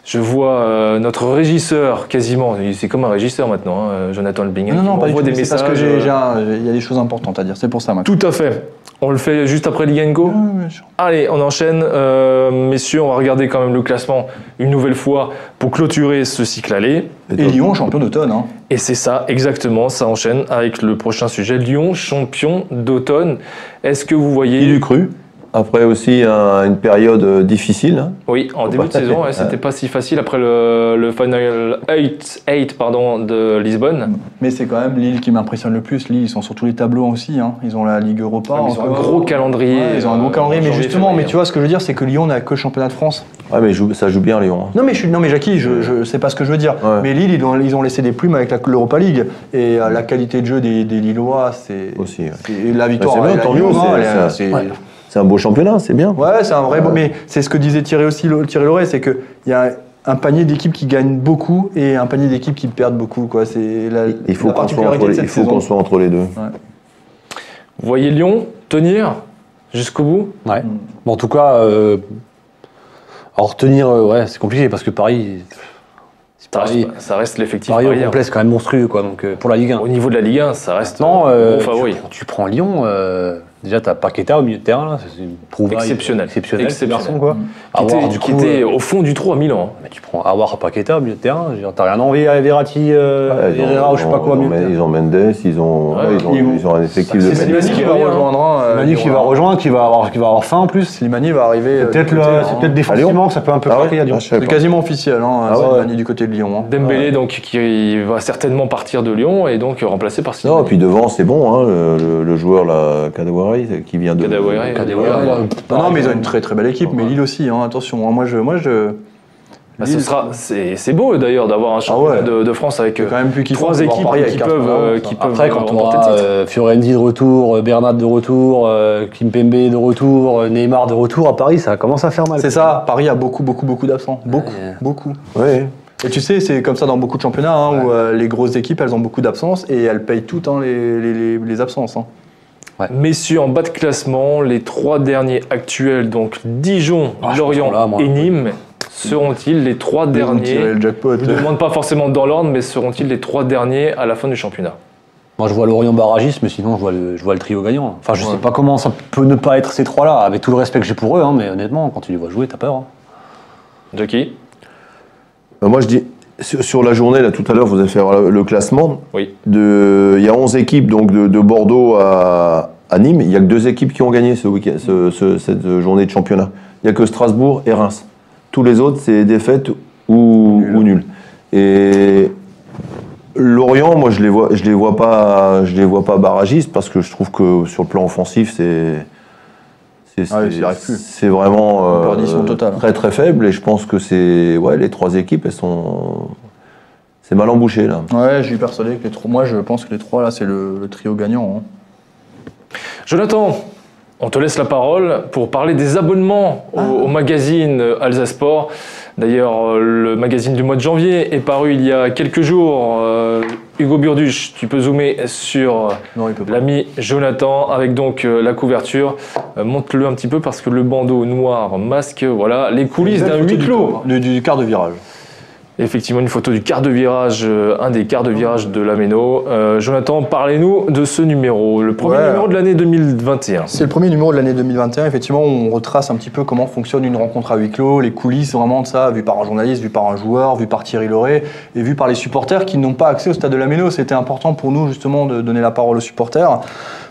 Je vois euh, notre régisseur quasiment, c'est comme un régisseur maintenant, hein, Jonathan Lebingen, Non, qui non, pas du tout. des C'est parce messages. que j'ai- euh, j'ai un- il y a des choses importantes à dire. C'est pour ça, Max. tout à fait. On le fait juste après Ligue Go. Ouais, ouais, sûr. Allez, on enchaîne. Euh, messieurs, on va regarder quand même le classement une nouvelle fois pour clôturer ce cycle aller. Et Lyon, champion d'automne. Hein. Et c'est ça, exactement, ça enchaîne avec le prochain sujet. Lyon, champion d'automne. Est-ce que vous voyez... Il eût cru. Après aussi un- une période euh, difficile. hein. Oui, en début de saison, ouais, c'était Ouais. pas si facile après le, le Final 8, 8 pardon, de Lisbonne. Mais c'est quand même Lille qui m'impressionne le plus. Lille, ils sont sur tous les tableaux aussi. hein. Ils ont la Ligue Europa. Ils ont un gros calendrier. Ouais, ils ont un gros euh, calendrier. Mais justement, mais tu vois, ce que je veux dire, c'est que Lyon n'a que le championnat de France. Ouais, mais ça joue bien Lyon. hein. Non, mais, je suis, non, mais Jackie, je, je sais pas ce que je veux dire. Ouais. Mais Lille, ils ont, ils ont laissé des plumes avec la- l'Europa League. Et euh, la qualité de jeu des, des Lillois, c'est. Aussi, La victoire, Bah, c'est bien, tant mieux, c'est- un beau championnat, c'est bien. Ouais, c'est un vrai. Mais c'est ce que disait Thierry aussi, Thierry Loret, c'est qu'il y a un panier d'équipes qui gagnent beaucoup et un panier d'équipes qui perdent beaucoup. Quoi. C'est la, Il faut la qu'on soit, entre les- cette il faut saison. qu'on soit entre les deux. Vous voyez Lyon tenir jusqu'au bout? Ouais. Bon, en tout cas, euh, alors retenir, euh, ouais, c'est compliqué parce que Paris, ça Paris, reste, ça reste l'effectif Paris au parisien. complet, c'est quand même monstrueux, quoi. Donc euh, pour la Ligue 1. Au niveau de la Ligue 1, ça reste Non, gros favori. tu, tu prends Lyon, déjà t'as Paqueta au milieu de terrain, là, c'est une trouvaille Exceptionnel. exceptionnelle, ce Exceptionnel. garçon, quoi. Qui Avoir, était, du qui coup, était euh, au fond du trou à Milan. hein. mais tu prends avoir Paqueta au milieu de terrain, t'as rien envie à Verratti, euh, Ouais, ils ont- Herrera ou je sais pas quoi au ils ont, milieu ils ont Mendes, ils ont, Ouais, ouais, ils ont, ils- ils ont un effectif de c'est Mendes. Slimani qui va Slimani, hein. rejoindre. hein, Manu euh, qui va rejoindre, qui va avoir, qui va avoir faim en plus. Slimani va arriver. euh, Peut-être c'est peut-être défensivement que ça peut un peu Ah craquer à Lyon. Ah, C'est quasiment officiel, hein, Ah. Slimani du côté de Lyon. Dembélé, donc, qui va certainement partir de Lyon et donc remplacé par Non, Slimani. et puis devant, c'est bon, le, joueur là, Kadewere, qui vient de. Ouais, là, Non, non, mais ils ont une très très belle équipe, mais Lille aussi, hein, attention. hein, moi, je, moi, je. Bah, ce Lille, sera, c'est, c'est beau d'ailleurs d'avoir un championnat ouais. de, de France avec quand même plus trois équipes Paris avec qui 15 peuvent, euh, qui hein. peuvent Après, quand on remporter aura le titre. euh, Fiorendi de retour, euh, Bernat de retour, euh, Kimpembe de retour, euh, Neymar de retour à Paris, ça commence à faire mal. C'est ça, Paris a beaucoup, beaucoup, beaucoup d'absents. Beaucoup, Ouais. beaucoup. Ouais. Et tu sais, c'est comme ça dans beaucoup de championnats hein, où euh, les grosses équipes, elles ont beaucoup d'absences et elles payent toutes hein, les, les- les- les absences. hein. Messieurs, en bas de classement, les trois derniers actuels, donc Dijon, Ah, Lorient pense là, moi. et Nîmes, seront-ils les trois derniers le jackpot. Je ne demande pas forcément dans l'ordre, mais seront-ils les trois derniers à la fin du championnat? Moi, je vois Lorient barragiste, mais sinon, je vois le, je vois le trio gagnant. Enfin, je Ouais. sais pas comment ça peut ne pas être ces trois-là, avec tout le respect que j'ai pour eux, hein, mais honnêtement, quand tu les vois jouer, t'as peur. hein. Jackie Bah, moi, je dis, sur, sur la journée, là, tout à l'heure, vous allez faire le, le classement. Oui. De, il y a 11 équipes, donc de, de Bordeaux à, à Nîmes. Il n'y a que deux équipes qui ont gagné ce week-end, ce- ce- cette journée de championnat. Il n'y a que Strasbourg et Reims. Tous les autres, c'est défaite ou Nul. ou nul. Et Lorient, moi, je les vois, je les vois pas, je les vois pas barragistes parce que je trouve que sur le plan offensif, c'est c'est Ah oui, vraiment euh, totale. très très faible et je pense que c'est ouais les trois équipes elles sont c'est mal embouché là. Ouais, je suis persuadé que les trois. Moi, je pense que les trois là, c'est le, le trio gagnant. hein. Jonathan, on te laisse la parole pour parler des abonnements au, au magazine euh, Alsace Sport. D'ailleurs, euh, le magazine du mois de janvier est paru il y a quelques jours. Euh, Hugo Burduche, tu peux zoomer sur l'ami Jonathan avec donc euh, la couverture. Euh, Montre-le un petit peu parce que le bandeau noir masque voilà les coulisses d'un huis clos. du quart de virage. Effectivement, une photo du quart de virage, euh, un des quarts de virage de la Méno. Euh, Jonathan, parlez-nous de ce numéro, le premier Ouais. numéro de l'année 2021. C'est le premier numéro de l'année 2021. Effectivement, on retrace un petit peu comment fonctionne une rencontre à huis clos, les coulisses vraiment de ça, vu par un journaliste, vu par un joueur, vu par Thierry Loret et vu par les supporters qui n'ont pas accès au stade de la Méno. C'était important pour nous justement de donner la parole aux supporters.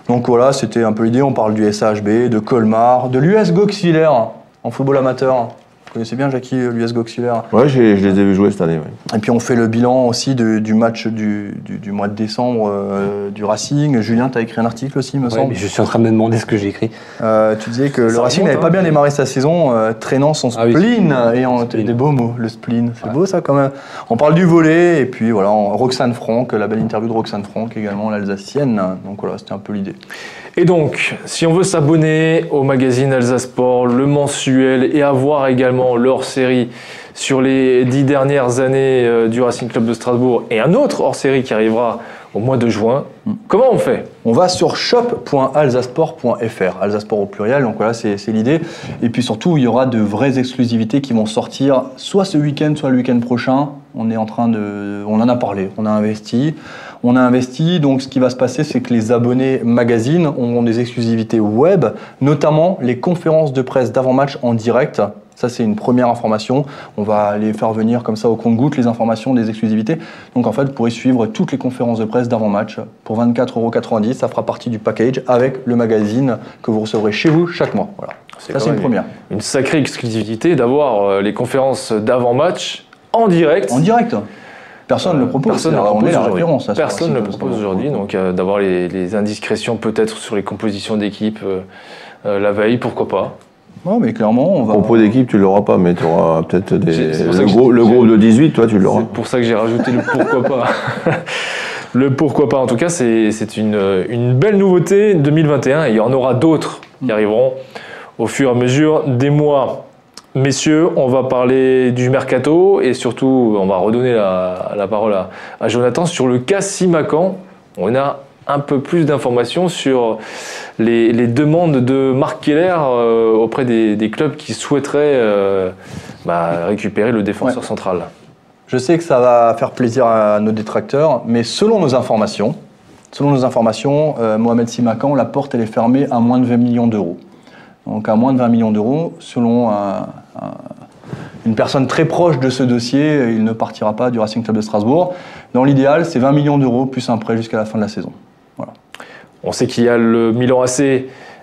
Donc voilà, c'était un peu l'idée. On parle du SHB, de Colmar, de l'US Auxiliaire en football amateur. Vous connaissez bien Jackie, l'US Auxiliaire Ouais, j'ai- je les ai vus jouer cette année. ouais. Et puis on fait le bilan aussi de- du match du, du- du mois de décembre euh, du Racing. Julien, tu as écrit un article aussi, me Ouais, semble. mais je suis en train de me demander ce que j'ai écrit. Euh, tu disais que le Racing n'avait hein. pas bien démarré sa saison, euh, traînant son Ah oui. spleen et en Spleen. des beaux mots, le spleen. C'est Ouais. beau ça quand même. On parle du volet et puis voilà, Roxane Franck, la belle interview de Roxane Franck également, l'Alsacienne. Donc voilà, c'était un peu l'idée. Et donc, si on veut s'abonner au magazine Alsace Sport, le mensuel, et avoir également leur série sur les dix dernières années euh, du Racing Club de Strasbourg, et un autre hors série qui arrivera au mois de juin, comment on fait? On va sur shop.alsasport.fr, Alsasport au pluriel, donc voilà, c'est l'idée. Et puis surtout, il y aura de vraies exclusivités qui vont sortir soit ce week-end, soit le week-end prochain. On est en train de. On en a parlé, on a investi. On a investi, donc ce qui va se passer, c'est que les abonnés magazine auront des exclusivités web, notamment les conférences de presse d'avant-match en direct. Ça, c'est une première information. On va les faire venir comme ça au compte-goutte, les informations des exclusivités. Donc en fait, vous pourrez suivre toutes les conférences de presse d'avant-match pour 24,90€. Ça fera partie du package avec le magazine que vous recevrez chez vous chaque mois. Voilà. Ça, c'est une première. Une sacrée exclusivité d'avoir euh, les conférences d'avant-match en direct. En direct Personne ne le propose. Personne ne on propose la aujourd'hui. Personne ne le propose aujourd'hui, donc euh, d'avoir les, les indiscrétions peut-être sur les compositions d'équipe euh, euh, la veille, pourquoi pas. Non, mais clairement, on va. Propos d'équipe, tu l'auras pas, mais tu auras peut-être des. Le, gros- le groupe de 18, toi, tu l'auras. C'est pour ça que j'ai rajouté le pourquoi pas. le pourquoi pas, en tout cas, c'est c'est une, une belle nouveauté 2021 et il y en aura d'autres qui arriveront au fur et à mesure des mois. Messieurs, on va parler du mercato et surtout, on va redonner la, la parole à, à Jonathan sur le cas Simacan. On a un peu plus d'informations sur les, les demandes de Marc Keller euh, auprès des, des clubs qui souhaiteraient euh, bah, récupérer le défenseur Ouais. central. Je sais que ça va faire plaisir à nos détracteurs, mais selon nos informations, selon nos informations, euh, Mohamed Simakan, la porte elle est fermée à moins de 20 millions d'euros. Donc à moins de 20 millions d'euros, selon un- un- une personne très proche de ce dossier, il ne partira pas du Racing Club de Strasbourg. Dans l'idéal, c'est 20 millions d'euros plus un prêt jusqu'à la fin de la saison. On sait qu'il y a le Milan AC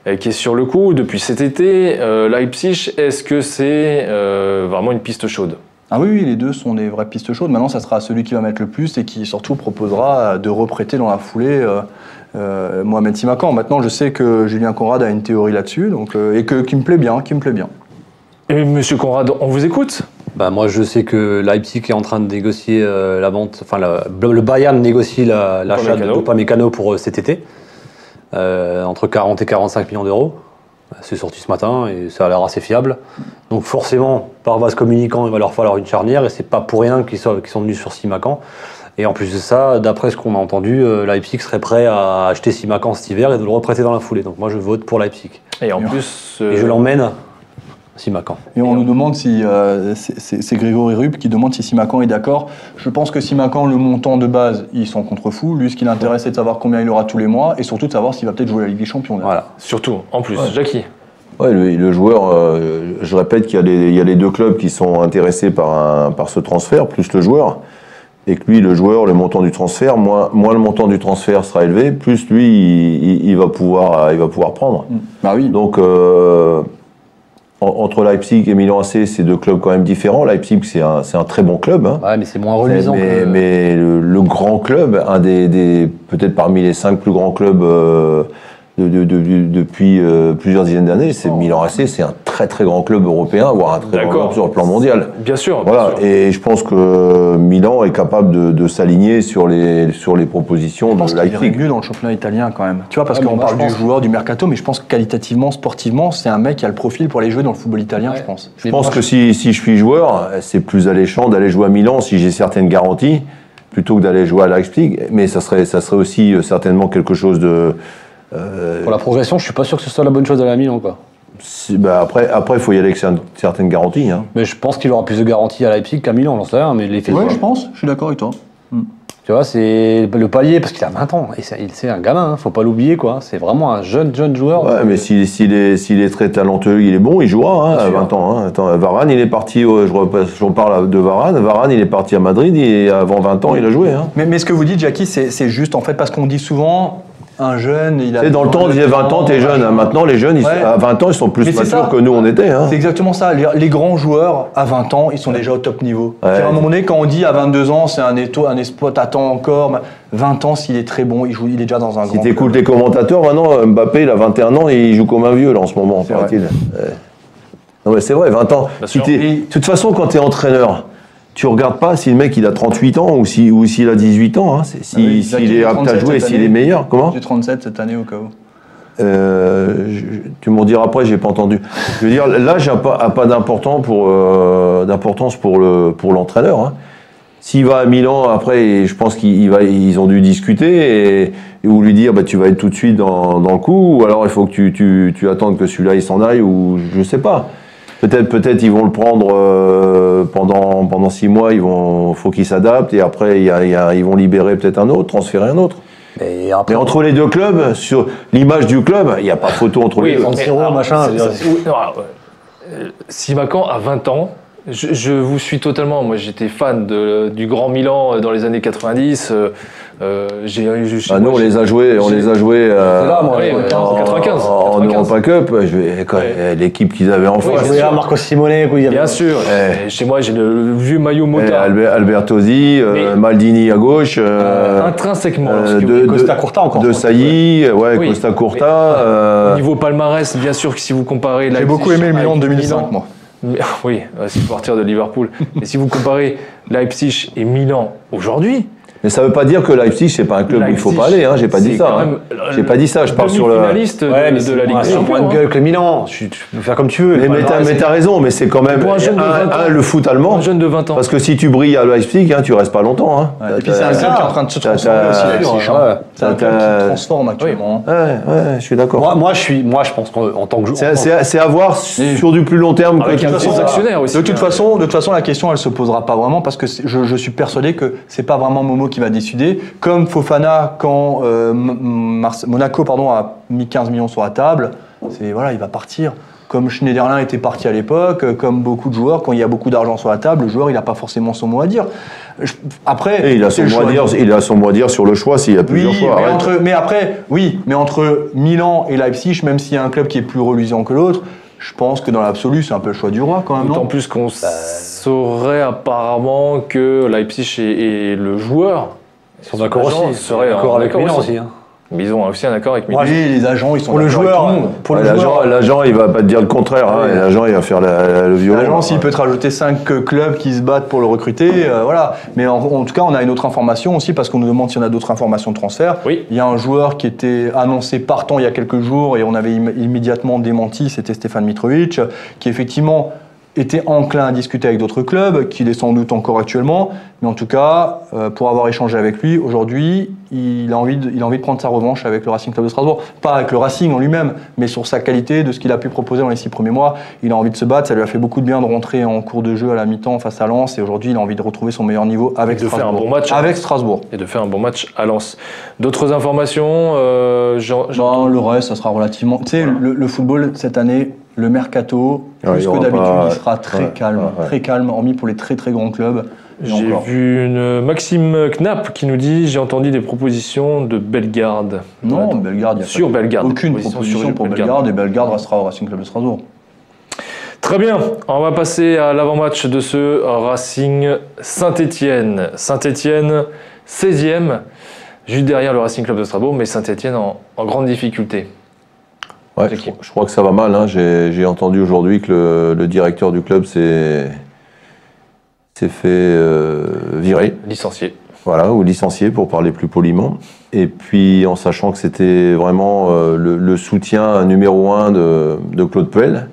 euh, qui est sur le coup depuis cet été. Euh, Leipzig, est-ce que c'est euh, vraiment une piste chaude? Ah oui, oui, les deux sont des vraies pistes chaudes. Maintenant, ça sera celui qui va mettre le plus et qui surtout proposera de reprêter dans la foulée euh, euh, Mohamed Simakan. Maintenant, je sais que Julien Conrad a une théorie là-dessus, donc euh, et que qui me plaît bien, qui me plaît bien. Et Monsieur Conrad, on vous écoute? Bah, moi, je sais que Leipzig est en train de négocier euh, la vente. Enfin, la- le Bayern négocie la- l'achat de Upamecano. Upamecano pour euh, cet été, euh, entre 40 et 45 millions d'euros. C'est sorti ce matin et ça a l'air assez fiable. Donc forcément, par vase communicant, il va leur falloir une charnière et c'est pas pour rien qu'ils sont, sont venus sur Simacan. Et en plus de ça, d'après ce qu'on a entendu, euh, Leipzig serait prêt à acheter Simacan cet hiver et de le reprêter dans la foulée. Donc moi, je vote pour Leipzig. Et en plus, euh, Et je l'emmène Simacan. Et on nous demande si euh, c'est- Grégory Rupp qui demande si Simakan est d'accord. Je pense que Simakan, le montant de base, ils sont contre fous. Lui, ce qui l'intéresse, c'est de savoir combien il aura tous les mois et surtout de savoir s'il va peut-être jouer la Ligue des Champions. Voilà. surtout, en plus, Jackie. Ouais, le, le joueur, euh, je répète qu'il y, a les- il y a les deux clubs qui sont intéressés par, un- par ce transfert, plus le joueur. Et que lui, le joueur, le montant du transfert, moins, moins le montant du transfert sera élevé, plus lui, il, il- il va, pouvoir, il va pouvoir prendre. Bah oui. Donc, euh, entre Leipzig et Milan AC, c'est deux clubs quand même différents. Leipzig, c'est un, c'est un très bon club. hein. Ouais, mais c'est moins reluisant mais- que... mais le, le grand club, un des, des- peut-être parmi les cinq plus grands clubs euh, de- de- de- de- depuis euh, plusieurs dizaines d'années, c'est Milan AC. C'est un très très grand club européen, voire un très grand club sur le plan mondial. Bien sûr. bien Voilà, sûr. et je pense que Milan est capable de, de s'aligner sur les, sur les propositions Je pense de Leipzig. mieux dans le championnat italien quand même. Tu vois, parce mais qu'on parle du pense- joueur, du mercato, mais je pense que qualitativement, sportivement, c'est un mec qui a le profil pour aller jouer dans le football italien, Ouais. je pense. Je pense que si, si je suis joueur, c'est plus alléchant d'aller jouer à Milan si j'ai certaines garanties plutôt que d'aller jouer à Leipzig. Mais ça serait, ça serait aussi euh, certainement quelque chose de. Euh, Pour la progression, je suis pas sûr que ce soit la bonne chose à Milan, quoi. si- bah, après, après, il faut y aller avec cer- certaines garanties. Hein. Mais je pense qu'il aura plus de garanties à Leipzig qu'à Milan, j'en sais rien, mais. Oui, je pense, je suis d'accord avec toi. Tu vois, c'est le palier, parce qu'il a 20 ans, et c'est il- c'est un gamin, hein, faut pas l'oublier, quoi. C'est vraiment un jeune, jeune joueur. Ouais, mais s'il s'il est, s'il est très talentueux, il est bon, il jouera hein, Bien à sûr. 20 ans. Hein. Attends, Varane, il est parti, au- je, repasse- reparle de Varane, Varane, il est parti à Madrid, et avant 20 ans, il a joué. Hein. Mais, mais ce que vous dites, Jackie, c'est c'est juste en fait parce qu'on dit souvent un jeune, il a. Sais, dans le temps, on disait 20 ans, t'es jeune. Maintenant, les jeunes, ils- Ouais. à 20 ans, ils sont plus Mais c'est matures ça. que nous, on était. Hein. C'est exactement ça. Les, les grands joueurs, à 20 ans, ils sont déjà au top niveau. Ouais. À un moment donné, quand on dit à 22 ans, c'est un, un espoir, t'attends encore. mais 20 ans, s'il est très bon, il, joue, il est déjà dans un Si grand tu écoutes club. les commentateurs, maintenant, Mbappé, il a 21 ans et il joue comme un vieux, là, en ce moment, C'est paraît-il. Euh, Non, mais c'est vrai, 20 ans. Si t'es- De toute façon, quand tu es entraîneur, tu regardes pas si le mec il a 38 ans ou s'il ou s'il a 18 ans, hein. C'est- si- Ah oui, s'il est apte à 37 jouer et s'il est meilleur. Comment J'ai 37 cette année au cas où. Euh, je- Tu m'en diras après, j'ai pas entendu. Je veux dire, l'âge n'a pas, a pas d'importance pour, euh, d'importance pour, le, pour l'entraîneur. hein. S'il va à Milan, après, je pense qu'ils ils ont dû discuter et, et ou lui dire bah, tu vas être tout de suite dans, dans le coup, ou alors il faut que tu, tu, tu attendes que celui-là il s'en aille, ou je sais pas. Peut-être peut-être ils vont le prendre euh, pendant, pendant six mois, il vont, faut qu'il s'adapte et après il y a- il y a- ils vont libérer peut-être un autre, transférer un autre. Mais après, Mais entre les deux clubs, sur l'image du club, il n'y a pas photo entre les deux. Machin, euh, Simacan a 20 ans. Je, je vous suis totalement. Moi, j'étais fan de- du Grand Milan euh, dans les années 90. euh, euh, j'ai, Ah, nous, on les a joués, on les a joués euh, C'est là, moi, Oui, ouais, ouais, en- en 95. en 95. Europa Cup. Ouais. L'équipe qu'ils avaient en Oui, face. bien jouer sûr. à Marco Simone, avait- Bien sûr. Et Chez moi, j'ai le, le vieux maillot Eh, motard. Albert- Albertosi, euh, Maldini à gauche, euh, Intrinsèquement. euh, de, vous- Costa de- Curta encore, de. Sailly, ouais, Oui, Costa Curta. mais- euh, Au niveau palmarès, bien sûr que si vous comparez J'ai beaucoup aimé le Milan de avec 2005, Milan- moi. Oui, euh, supporter de Liverpool. Mais si vous comparez Leipzig et Milan aujourd'hui, Mais ça veut pas dire que Leipzig, c'est pas un club où il faut pas aller. Hein. J'ai pas dit ça. hein. même J'ai pas dit ça. Je parle sur le. demi-finaliste de, Ouais, de c'est la Ligue des c'est moins Champions. de gueule que le Milan. Tu, tu peux faire comme tu veux. Mais, mais t'as raison, mais c'est quand même Pour un jeune de un, 20 ans. un, le foot allemand. Un jeune de 20 ans. Parce que si tu brilles à Leipzig, hein, tu restes pas longtemps. Hein. Ouais, et puis c'est un club qui est en train de se transformer aussi, Leipzig. hein. C'est un club qui T'as- se transforme actuellement. hein. Ouais, je suis d'accord. Moi, je suis, moi, je pense qu'en en tant que joueur. C'est à voir sur du plus long terme. Avec que un actionnaire aussi. De toute hein. façon, de toute façon, la question, elle se posera pas vraiment parce que je suis persuadé que c'est pas vraiment Momo qui va décider. Comme Fofana, quand euh, Monaco, pardon, a mis 15 millions sur la table, c'est voilà, il va partir. Comme Schneiderlin était parti à l'époque, euh, comme beaucoup de joueurs, quand il y a beaucoup d'argent sur la table, le joueur, il n'a pas forcément son mot à dire. Je- après, Et il a son mot à choix dire. Il a son mot à dire sur le choix s'il y a oui, plusieurs choix. mais, arrête. entre, mais après, oui, mais entre Milan et Leipzig, même s'il y a un club qui est plus reluisant que l'autre, je pense que dans l'absolu, c'est un peu le choix du roi quand même, D'autant plus qu'on saurait apparemment que Leipzig et, et le joueur sont d'accord aussi. serait d'accord avec Milan aussi. aussi. hein. Mais ils ont aussi un accord avec Milan. Oui, les agents, ils sont Pour le joueur, tout le monde. pour Ouais, le L'agent, joueur, l'agent, il va pas te dire le contraire. hein, Ouais. L'agent, il va faire la- le violon. L'agent, s'il peut te rajouter 5 clubs qui se battent pour le recruter, euh, voilà. Mais en, en tout cas, on a une autre information aussi, parce qu'on nous demande s'il y en a d'autres informations de transfert. Oui. Il y a un joueur qui était annoncé partant il y a quelques jours et on avait im- immédiatement démenti, c'était Stéphane Mitrovic, qui effectivement était enclin à discuter avec d'autres clubs, qu'il est sans doute encore actuellement, mais en tout cas, euh, pour avoir échangé avec lui, aujourd'hui, il a, envie de, il a envie de prendre sa revanche avec le Racing Club de Strasbourg. Pas avec le Racing en lui-même, mais sur sa qualité, de ce qu'il a pu proposer dans les six premiers mois. Il a envie de se battre, ça lui a fait beaucoup de bien de rentrer en cours de jeu à la mi-temps face à Lens, et aujourd'hui, il a envie de retrouver son meilleur niveau avec Et de faire Strasbourg. un bon match. Avec Strasbourg. Et de faire un bon match à Lens. D'autres informations euh, Non, le reste, ça sera relativement. Tu sais, le, le football cette année, le mercato, Ouais, plus que d'habitude, pas- il sera très ouais, calme, ouais, ouais. très calme, hormis pour les très très grands clubs. J'ai vu une Maxime Knapp qui nous dit j'ai entendu des propositions de Bellegarde. Non. Bellegarde, il n'y a Sur pas Bellegarde. aucune Proposition proposition sur pour Bellegarde. Bellegarde, et Bellegarde restera au Racing Club de Strasbourg. Très bien, on va passer à l'avant-match de ce Racing Saint-Étienne. Saint-Étienne, 16e, juste derrière le Racing Club de Strasbourg, mais Saint-Étienne en, en grande difficulté. Ouais, je, crois que ça va mal. hein. J'ai entendu aujourd'hui que le, le directeur du club s'est fait euh, virer, Licencié. voilà, ou licencier pour parler plus poliment. Et puis en sachant que c'était vraiment euh, le, le soutien numéro un de, de Claude Puel,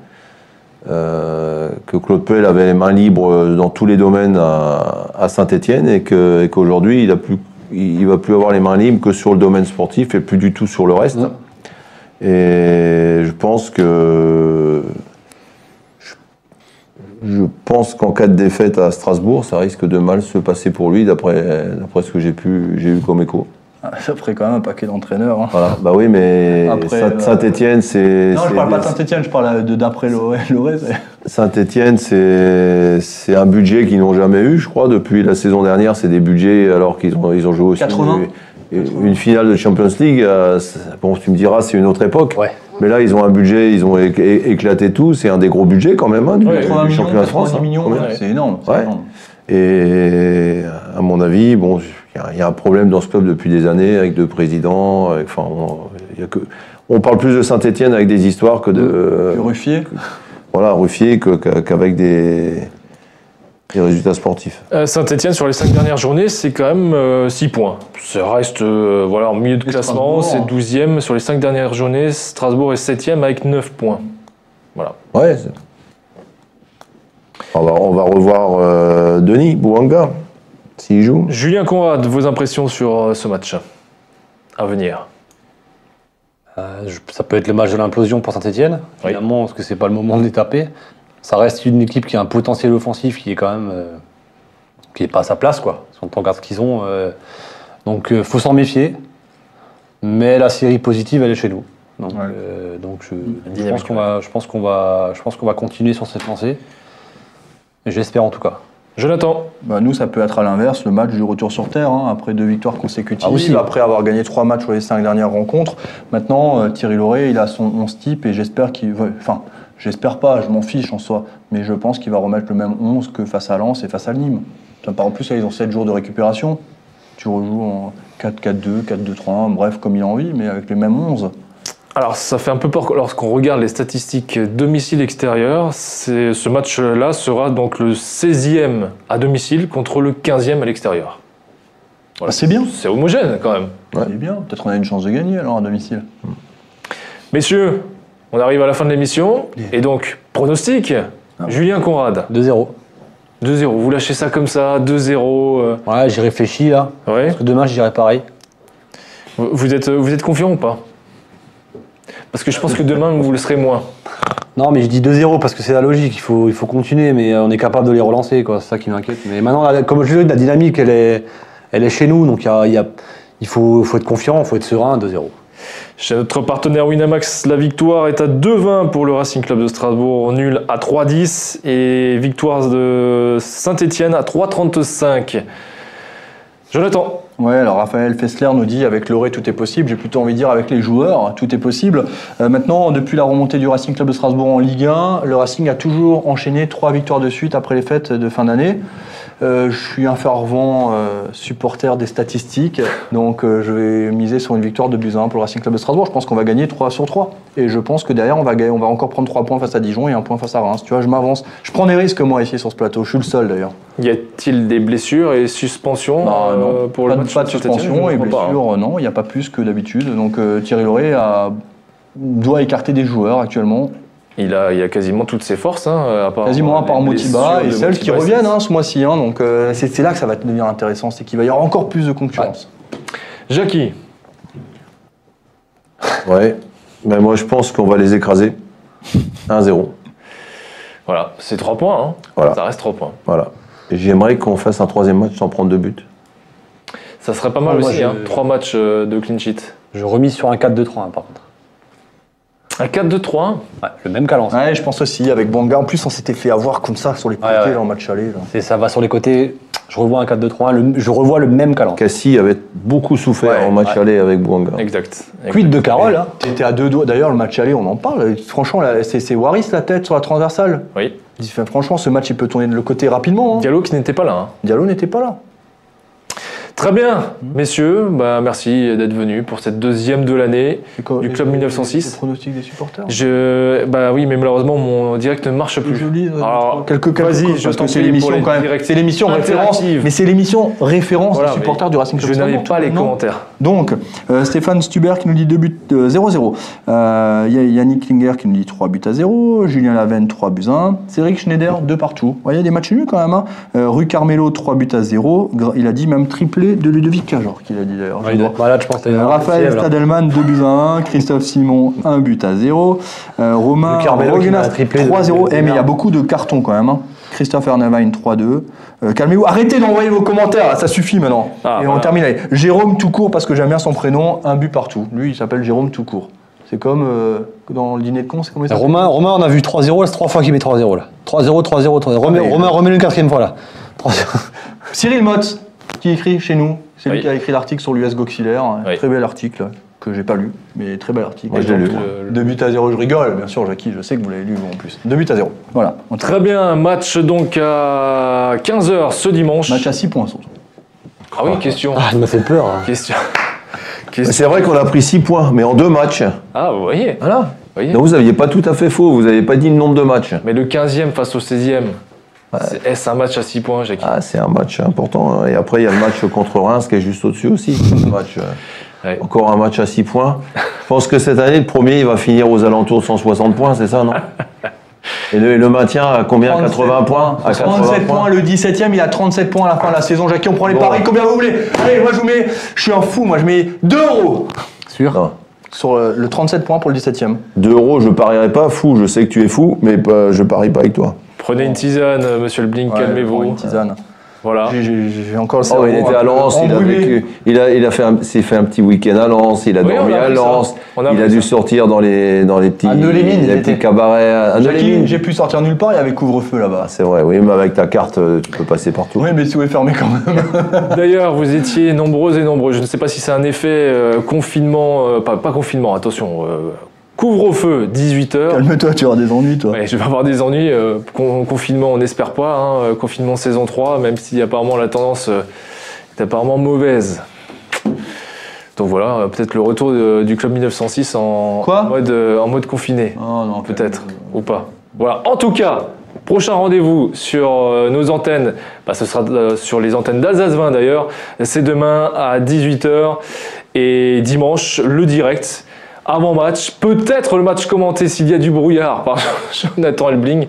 euh, que Claude Puel avait les mains libres dans tous les domaines à, à Saint-Étienne et qu'aujourd'hui il il il va plus avoir les mains libres que sur le domaine sportif et plus du tout sur le reste. Et je pense que je, pense qu'en cas de défaite à Strasbourg, ça risque de mal se passer pour lui, d'après d'après ce que j'ai pu j'ai eu comme écho. Ah, Ça ferait quand même un paquet d'entraîneurs. hein. Voilà. Bah oui, mais Après, euh, Saint-Étienne, c'est Non, je parle pas de Saint-Etienne, je parle de d'après l'OR. Saint-Étienne, c'est c'est un budget qu'ils n'ont jamais eu, je crois, depuis la saison dernière. C'est des budgets alors qu'ils ont ils ont joué aussi 80. Une, finale de Champions League. euh, Bon, tu me diras, c'est une autre époque. Ouais. Mais là, ils ont un budget, ils ont éclaté tout. C'est un des gros budgets quand même hein, du, Ouais, du 80 millions, championnat de France. 90 hein. c'est énorme. c'est Ouais. énorme. Et à mon avis, bon, il y a- il y, a un problème dans ce club depuis des années avec deux présidents. avec- Enfin, on, il y a que, on parle plus de Saint-Étienne avec des histoires que de Puis Ruffier, voilà Ruffier que- que- qu'avec des, des résultats sportifs. Euh, Saint-Etienne, sur les cinq dernières journées, c'est quand même 6 points. Ça reste euh, voilà, en milieu de Et classement, c'est Strasbourg, 12e. Sur les cinq dernières journées, Strasbourg est 7e avec 9 points. Voilà. Ouais. On va, on va revoir euh, Denis Bouanga s'il joue. Julien Conrad, vos impressions sur euh, ce match à venir? Euh, je- ça peut être le match de l'implosion pour Saint-Etienne, Oui. évidemment, parce que c'est pas le moment de les taper. Ça reste une équipe qui a un potentiel offensif qui est quand même. euh, qui est pas à sa place, quoi. Si on regarde ce qu'ils ont. euh, donc, il faut s'en méfier. Mais la série positive, elle est chez nous. Donc, Ouais. euh, donc je, pense qu'on va, je pense qu'on va, je pense qu'on va continuer sur cette lancée. J'espère en tout cas. Jonathan bah, nous, ça peut être à l'inverse, le match du retour sur Terre, hein, après deux victoires consécutives, Ah, aussi. après avoir gagné trois matchs sur les cinq dernières rencontres. Maintenant, euh, Thierry Lauré, il a son 11 type et j'espère qu'il. ouais, Enfin, j'espère pas, je m'en fiche en soi, mais je pense qu'il va remettre le même 11 que face à Lens et face à Nîmes. En plus, là, ils ont 7 jours de récupération. Tu rejoues en 4-4-2, 4-2-3-1, bref, comme il a envie, mais avec les mêmes 11. Alors, ça fait un peu peur lorsqu'on regarde les statistiques domicile-extérieur. C'est- Ce match-là sera donc le 16e à domicile contre le 15e à l'extérieur. Voilà. Ah, c'est bien. C'est homogène quand même. C'est bien. Peut-être on a une chance de gagner alors à domicile. Messieurs, on arrive à la fin de l'émission. Et donc, pronostic Julien Conrad, 2-0. 2-0. Vous lâchez ça comme ça, 2-0. euh, Ouais, j'ai réfléchi là. ouais. Parce que demain, je dirais pareil. Vous êtes, vous êtes confiant ou pas? Parce que je pense que demain, vous le serez moins. Non, mais je dis 2-0 parce que c'est la logique. Il faut, il faut continuer, mais euh, on est capable de les relancer, quoi. C'est ça qui m'inquiète. Mais maintenant, la- comme je le dis, la dynamique, elle est, elle est chez nous. Donc, il y a- il y a- il faut, faut être confiant, il faut être serein. 2-0. Chez notre partenaire Winamax, la victoire est à 2-20 pour le Racing Club de Strasbourg, nul à 3-10 et victoire de Saint-Etienne à 3-35. Jonathan, Ouais, alors Raphaël Fessler nous dit avec Loré tout est possible. J'ai plutôt envie de dire avec les joueurs tout est possible. Euh, maintenant, depuis la remontée du Racing Club de Strasbourg en Ligue 1, le Racing a toujours enchaîné trois victoires de suite après les fêtes de fin d'année. Euh, je suis un fervent euh, supporter des statistiques, donc euh, je vais miser sur une victoire de 1 pour le Racing Club de Strasbourg. Je pense qu'on va gagner 3 sur 3. Et je pense que derrière, on va, on va encore prendre 3 points face à Dijon et un point face à Reims. Tu vois, je m'avance. Je prends des risques, moi, ici, sur ce plateau. Je suis le seul, d'ailleurs. y a-t-il des blessures et suspensions Non, euh, non. pour pas, le de- match pas de suspension et hein. blessure, euh, non, il n'y a pas plus que d'habitude. Donc Thierry Lauré a- doit écarter des joueurs actuellement, Il a, il a quasiment toutes ses forces, hein, à part quasiment à part les Motiba et celles qui reviennent hein, ce mois-ci. hein. donc euh, c'est là que ça va devenir intéressant, c'est qu'il va y avoir encore plus de concurrence. Jackie, Ouais. Mais moi, je pense qu'on va les écraser. 1-0. voilà, c'est 3 points. hein. Voilà. Ça reste 3 points. Voilà. J'aimerais qu'on fasse un troisième match sans prendre de but. Ça serait pas mal aussi, je- hein. 3 matchs euh, de clean sheet. Je remise sur un 4-2-3, hein, par contre. Un 4-2-3 Ouais, le même calence. Ouais, je pense aussi, avec Banga. En plus, on s'était fait avoir comme ça sur les côtés ouais. là, en match aller. là. Ça va sur les côtés. Je revois un 4-2-3. le- Je revois le même calence. Cassie avait beaucoup souffert Ouais, en match ouais. aller avec Bouanga. Exact. Quid de Carole, hein T'étais à deux doigts. D'ailleurs, le match aller, on en parle. Franchement, c'est Waris la tête sur la transversale. Oui. Franchement, ce match, il peut tourner de le côté rapidement. hein. Diallo qui n'était pas là. hein. Diallo n'était pas là. Très bien, messieurs, bah, merci d'être venus pour cette deuxième de l'année du club 1906. Le pronostic des supporters. Je, bah oui, mais malheureusement mon direct ne marche plus. Joli, euh, Alors, quelques quelques vas-y, je t'en c'est prie l'émission quand même. C'est l'émission référence, mais c'est l'émission référence Voilà, des supporters du Racing Club Je n'avais Strasbourg, pas les non commentaires. Donc, euh, Stéphane Stuber qui nous dit 2 buts euh, 0-0. Euh, a Yannick Klinger qui nous dit 3 buts à 0. Julien Lavenne 3 buts à 1. Cédric Schneider 2 partout. Il y a des matchs nuls quand même. hein. Euh, Rue Carmelo 3 buts à 0. Gra- Il a dit même triplé de Ludovic Cajor qu'il a dit d'ailleurs. je pense Euh, Raphaël Stade. Stadelman 2 buts à 1, Christophe Simon 1 but à 0, euh, Romain Roguenas met un triplé de- 3-0, de- de Eh, mais il y a beaucoup de cartons quand même. hein. Christophe Ernavine 3-2. Euh, Calmez-vous, arrêtez d'envoyer vos commentaires, là, ça suffit maintenant. Ah, Et on voilà. termine avec Jérôme tout court parce que j'aime bien son prénom, un but partout. Lui, il s'appelle Jérôme tout court. C'est comme euh, dans le dîner de con, c'est comment il s'appelle Romain, Romain, on a vu 3-0, là, c'est trois fois qu'il met 3-0 là. 3-0, 3-0, 3-0. Romain, mais- Romain, remets-le une quatrième fois là. 3-0. Cyril Motz, qui écrit chez nous. C'est lui qui a écrit l'article sur l'US Oui. Très bel article que j'ai pas lu, mais très bel article. Moi, je l'ai lu. Le- Deux buts à zéro, je rigole, bien sûr, Jackie, je sais que vous l'avez lu vous en plus. Deux buts à zéro. Voilà. Très bien, match donc à 15h ce dimanche. Match à 6 points surtout. Ah oui, question. Ah, il m'a fait peur. hein. Question. question. C'est vrai qu'on a pris 6 points, mais en deux matchs. Ah, vous voyez. Voilà. vous voyez. Donc vous n'aviez pas tout à fait faux, vous n'avez pas dit le nombre de matchs. Mais le 15e face au 16e. C'est- Est-ce un match à 6 points, Jackie? Ah, c'est un match important. hein. Et après, il y a le match contre Reims qui est juste au-dessus aussi. Le match, euh, Ouais. Encore un match à 6 points. Je pense que cette année, le premier, il va finir aux alentours de 160 points, c'est ça, non Et le, maintien à combien? 80 points? À 80 37 points, le 17ème, il a 37 points à la fin de la saison. Jackie, on prend les Bon. paris, combien vous voulez? Allez, moi je vous mets, je suis un fou, moi je mets 2 euros Sûr Non. sur le, le 37 points pour le 17ème. 2 euros, je parierai pas. Fou, je sais que tu es fou, mais pas- je parie pas avec toi. Prenez une tisane, euh, monsieur le Blink, Ouais, calmez-vous. Une tisane. Voilà. J'ai- encore le Oh, cerveau il était à Lens, il a, vécu- il a, il a fait un, s'est fait un petit week-end à Lens, il a Oui, dormi a à. Lens, a il a dû ça. sortir dans les, dans les petits, les était. petits cabarets à j'ai pu sortir nulle part, il y avait couvre-feu là-bas. Ah, c'est vrai, oui, mais avec ta carte, euh, tu peux passer partout. Oui, mais tout est fermé quand même. D'ailleurs, vous étiez nombreux et nombreux. Je ne sais pas si c'est un effet euh, confinement, euh, pas, pas confinement, attention, euh, couvre-feu, 18h. Calme-toi, tu auras des ennuis, toi. Ouais, je vais avoir des ennuis. euh, con- confinement, on n'espère pas. hein, euh, confinement saison 3, même si apparemment la tendance euh, est apparemment mauvaise. Donc voilà, euh, peut-être le retour de- du club 1906 en, Quoi en mode, en mode confiné. Oh non, Peut-être, ou pas. Voilà, en tout cas, Prochain rendez-vous sur nos antennes, bah, ce sera sur les antennes d'Alsace 20 d'ailleurs. C'est demain à 18h et dimanche le direct avant match. Peut-être le match commenté s'il y a du brouillard par Jonathan Elbling.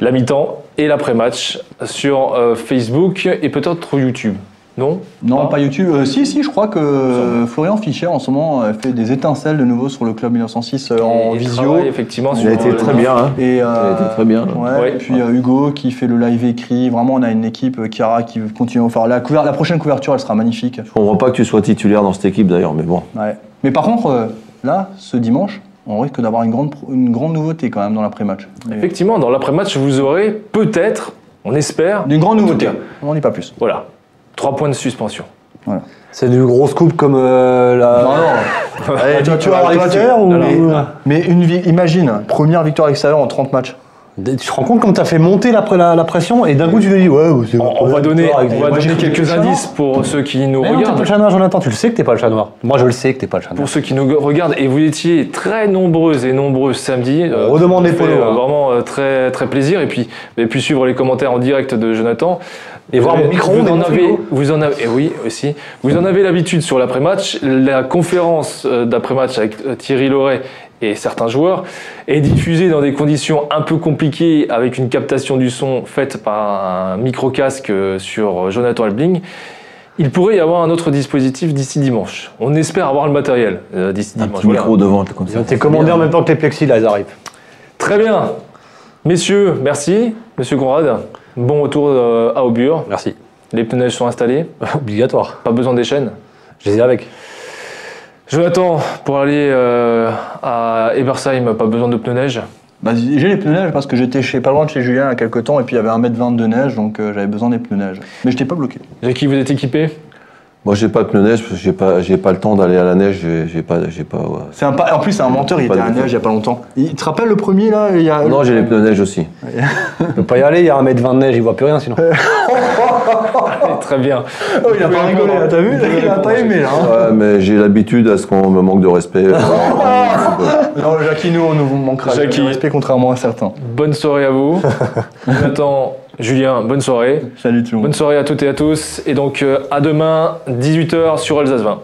La mi-temps et l'après-match sur euh, Facebook et peut-être YouTube. Non? Non, pas? YouTube. Euh, si, si, je crois que euh, Florian Fischer en ce moment euh, fait des étincelles de nouveau sur le club 1906 euh, en il visio. travaille effectivement Il sur a été très bien. hein. Et, Il a été très bien. Ouais, Ouais. et puis Hugo qui fait le live écrit. Vraiment, on a une équipe euh, qui, continue à faire. La, couver- la prochaine couverture, elle sera magnifique. Je comprends pas que tu sois titulaire dans cette équipe d'ailleurs, mais bon. Ouais. Mais par contre, euh, là, ce dimanche, on risque d'avoir une grande, pro- une grande nouveauté quand même dans l'après-match. Effectivement, dans l'après-match, vous aurez peut-être, on espère, Une grande nouveauté. On n'en dit pas plus. voilà, trois points de suspension. C'est du gros scoop comme euh, la. Non, non. Allez, tu, tu vas l'extérieur ou- mais, mais une vie, imagine, première victoire à l'extérieur en 30 matchs. Tu te rends compte comme t'as fait monter la, la, la pression et d'un coup tu te dis ouais, c'est On, on va donner, on va Moi, donner quelques indices pour ceux qui nous Mais non, t'es pas regardent. le chat noir, Jonathan. Tu le sais que t'es pas le chat noir. Moi, je le sais que t'es pas le chat noir. Pour ceux qui nous regardent, et vous étiez très nombreux et nombreux samedi. euh, redemande les polos, euh, hein. Vraiment euh, très, très plaisir. Et puis, vous avez pu suivre les commentaires en direct de Jonathan. Et voir mon micro-ondes vous et en avez, vous en avez, et oui aussi. Vous en avez l'habitude sur l'après-match. La conférence euh, d'après-match avec Thierry Loret et certains joueurs est diffusée dans des conditions un peu compliquées avec une captation du son faite par un micro-casque euh, sur Jonathan Albling. Il pourrait y avoir un autre dispositif d'ici dimanche. On espère avoir le matériel euh, d'ici dimanche. petit Voilà. micro devant, comme ça. T'es commandé en même temps que les ils arrivent. Très bien. Messieurs, merci. Monsieur Conrad, bon retour euh, à Aubure. Merci. Les pneus neige sont installés. Obligatoire. Pas besoin des chaînes. Je les ai avec. Jonathan, pour aller euh, à Ebersheim, pas besoin de pneus neige. Bah, j'ai les pneus neige parce que j'étais chez, pas loin de chez Julien il y a quelques temps et puis il y avait 1m20 de neige donc euh, j'avais besoin des pneus neige. Mais je t'ai pas bloqué. Jackie, vous êtes équipé? Moi, j'ai pas de pneus neige parce que j'ai pas, j'ai pas le temps d'aller à la neige. J'ai pas, j'ai pas. ouais. C'est un pa- en plus, c'est un menteur, il était à la neige il y a pas longtemps. Il, tu te rappelles le premier là il y a... Non, j'ai les pneus neige aussi. Je peux pas y aller, il y a un mètre 20 de neige, il voit plus rien sinon. Très bien. Oh, il a pas rigolé, là, t'as vu Il a pas aimé là. hein. Ouais, mais j'ai l'habitude à ce qu'on me manque de respect. Non, Jackie, nous, on nous manquera Jackie. De respect contrairement à certains. Bonne soirée à vous. Jonathan, Julien, bonne soirée. Salut tout le monde. Bonne soirée à toutes et à tous. Et donc, euh, à demain, 18h sur Alsace 20.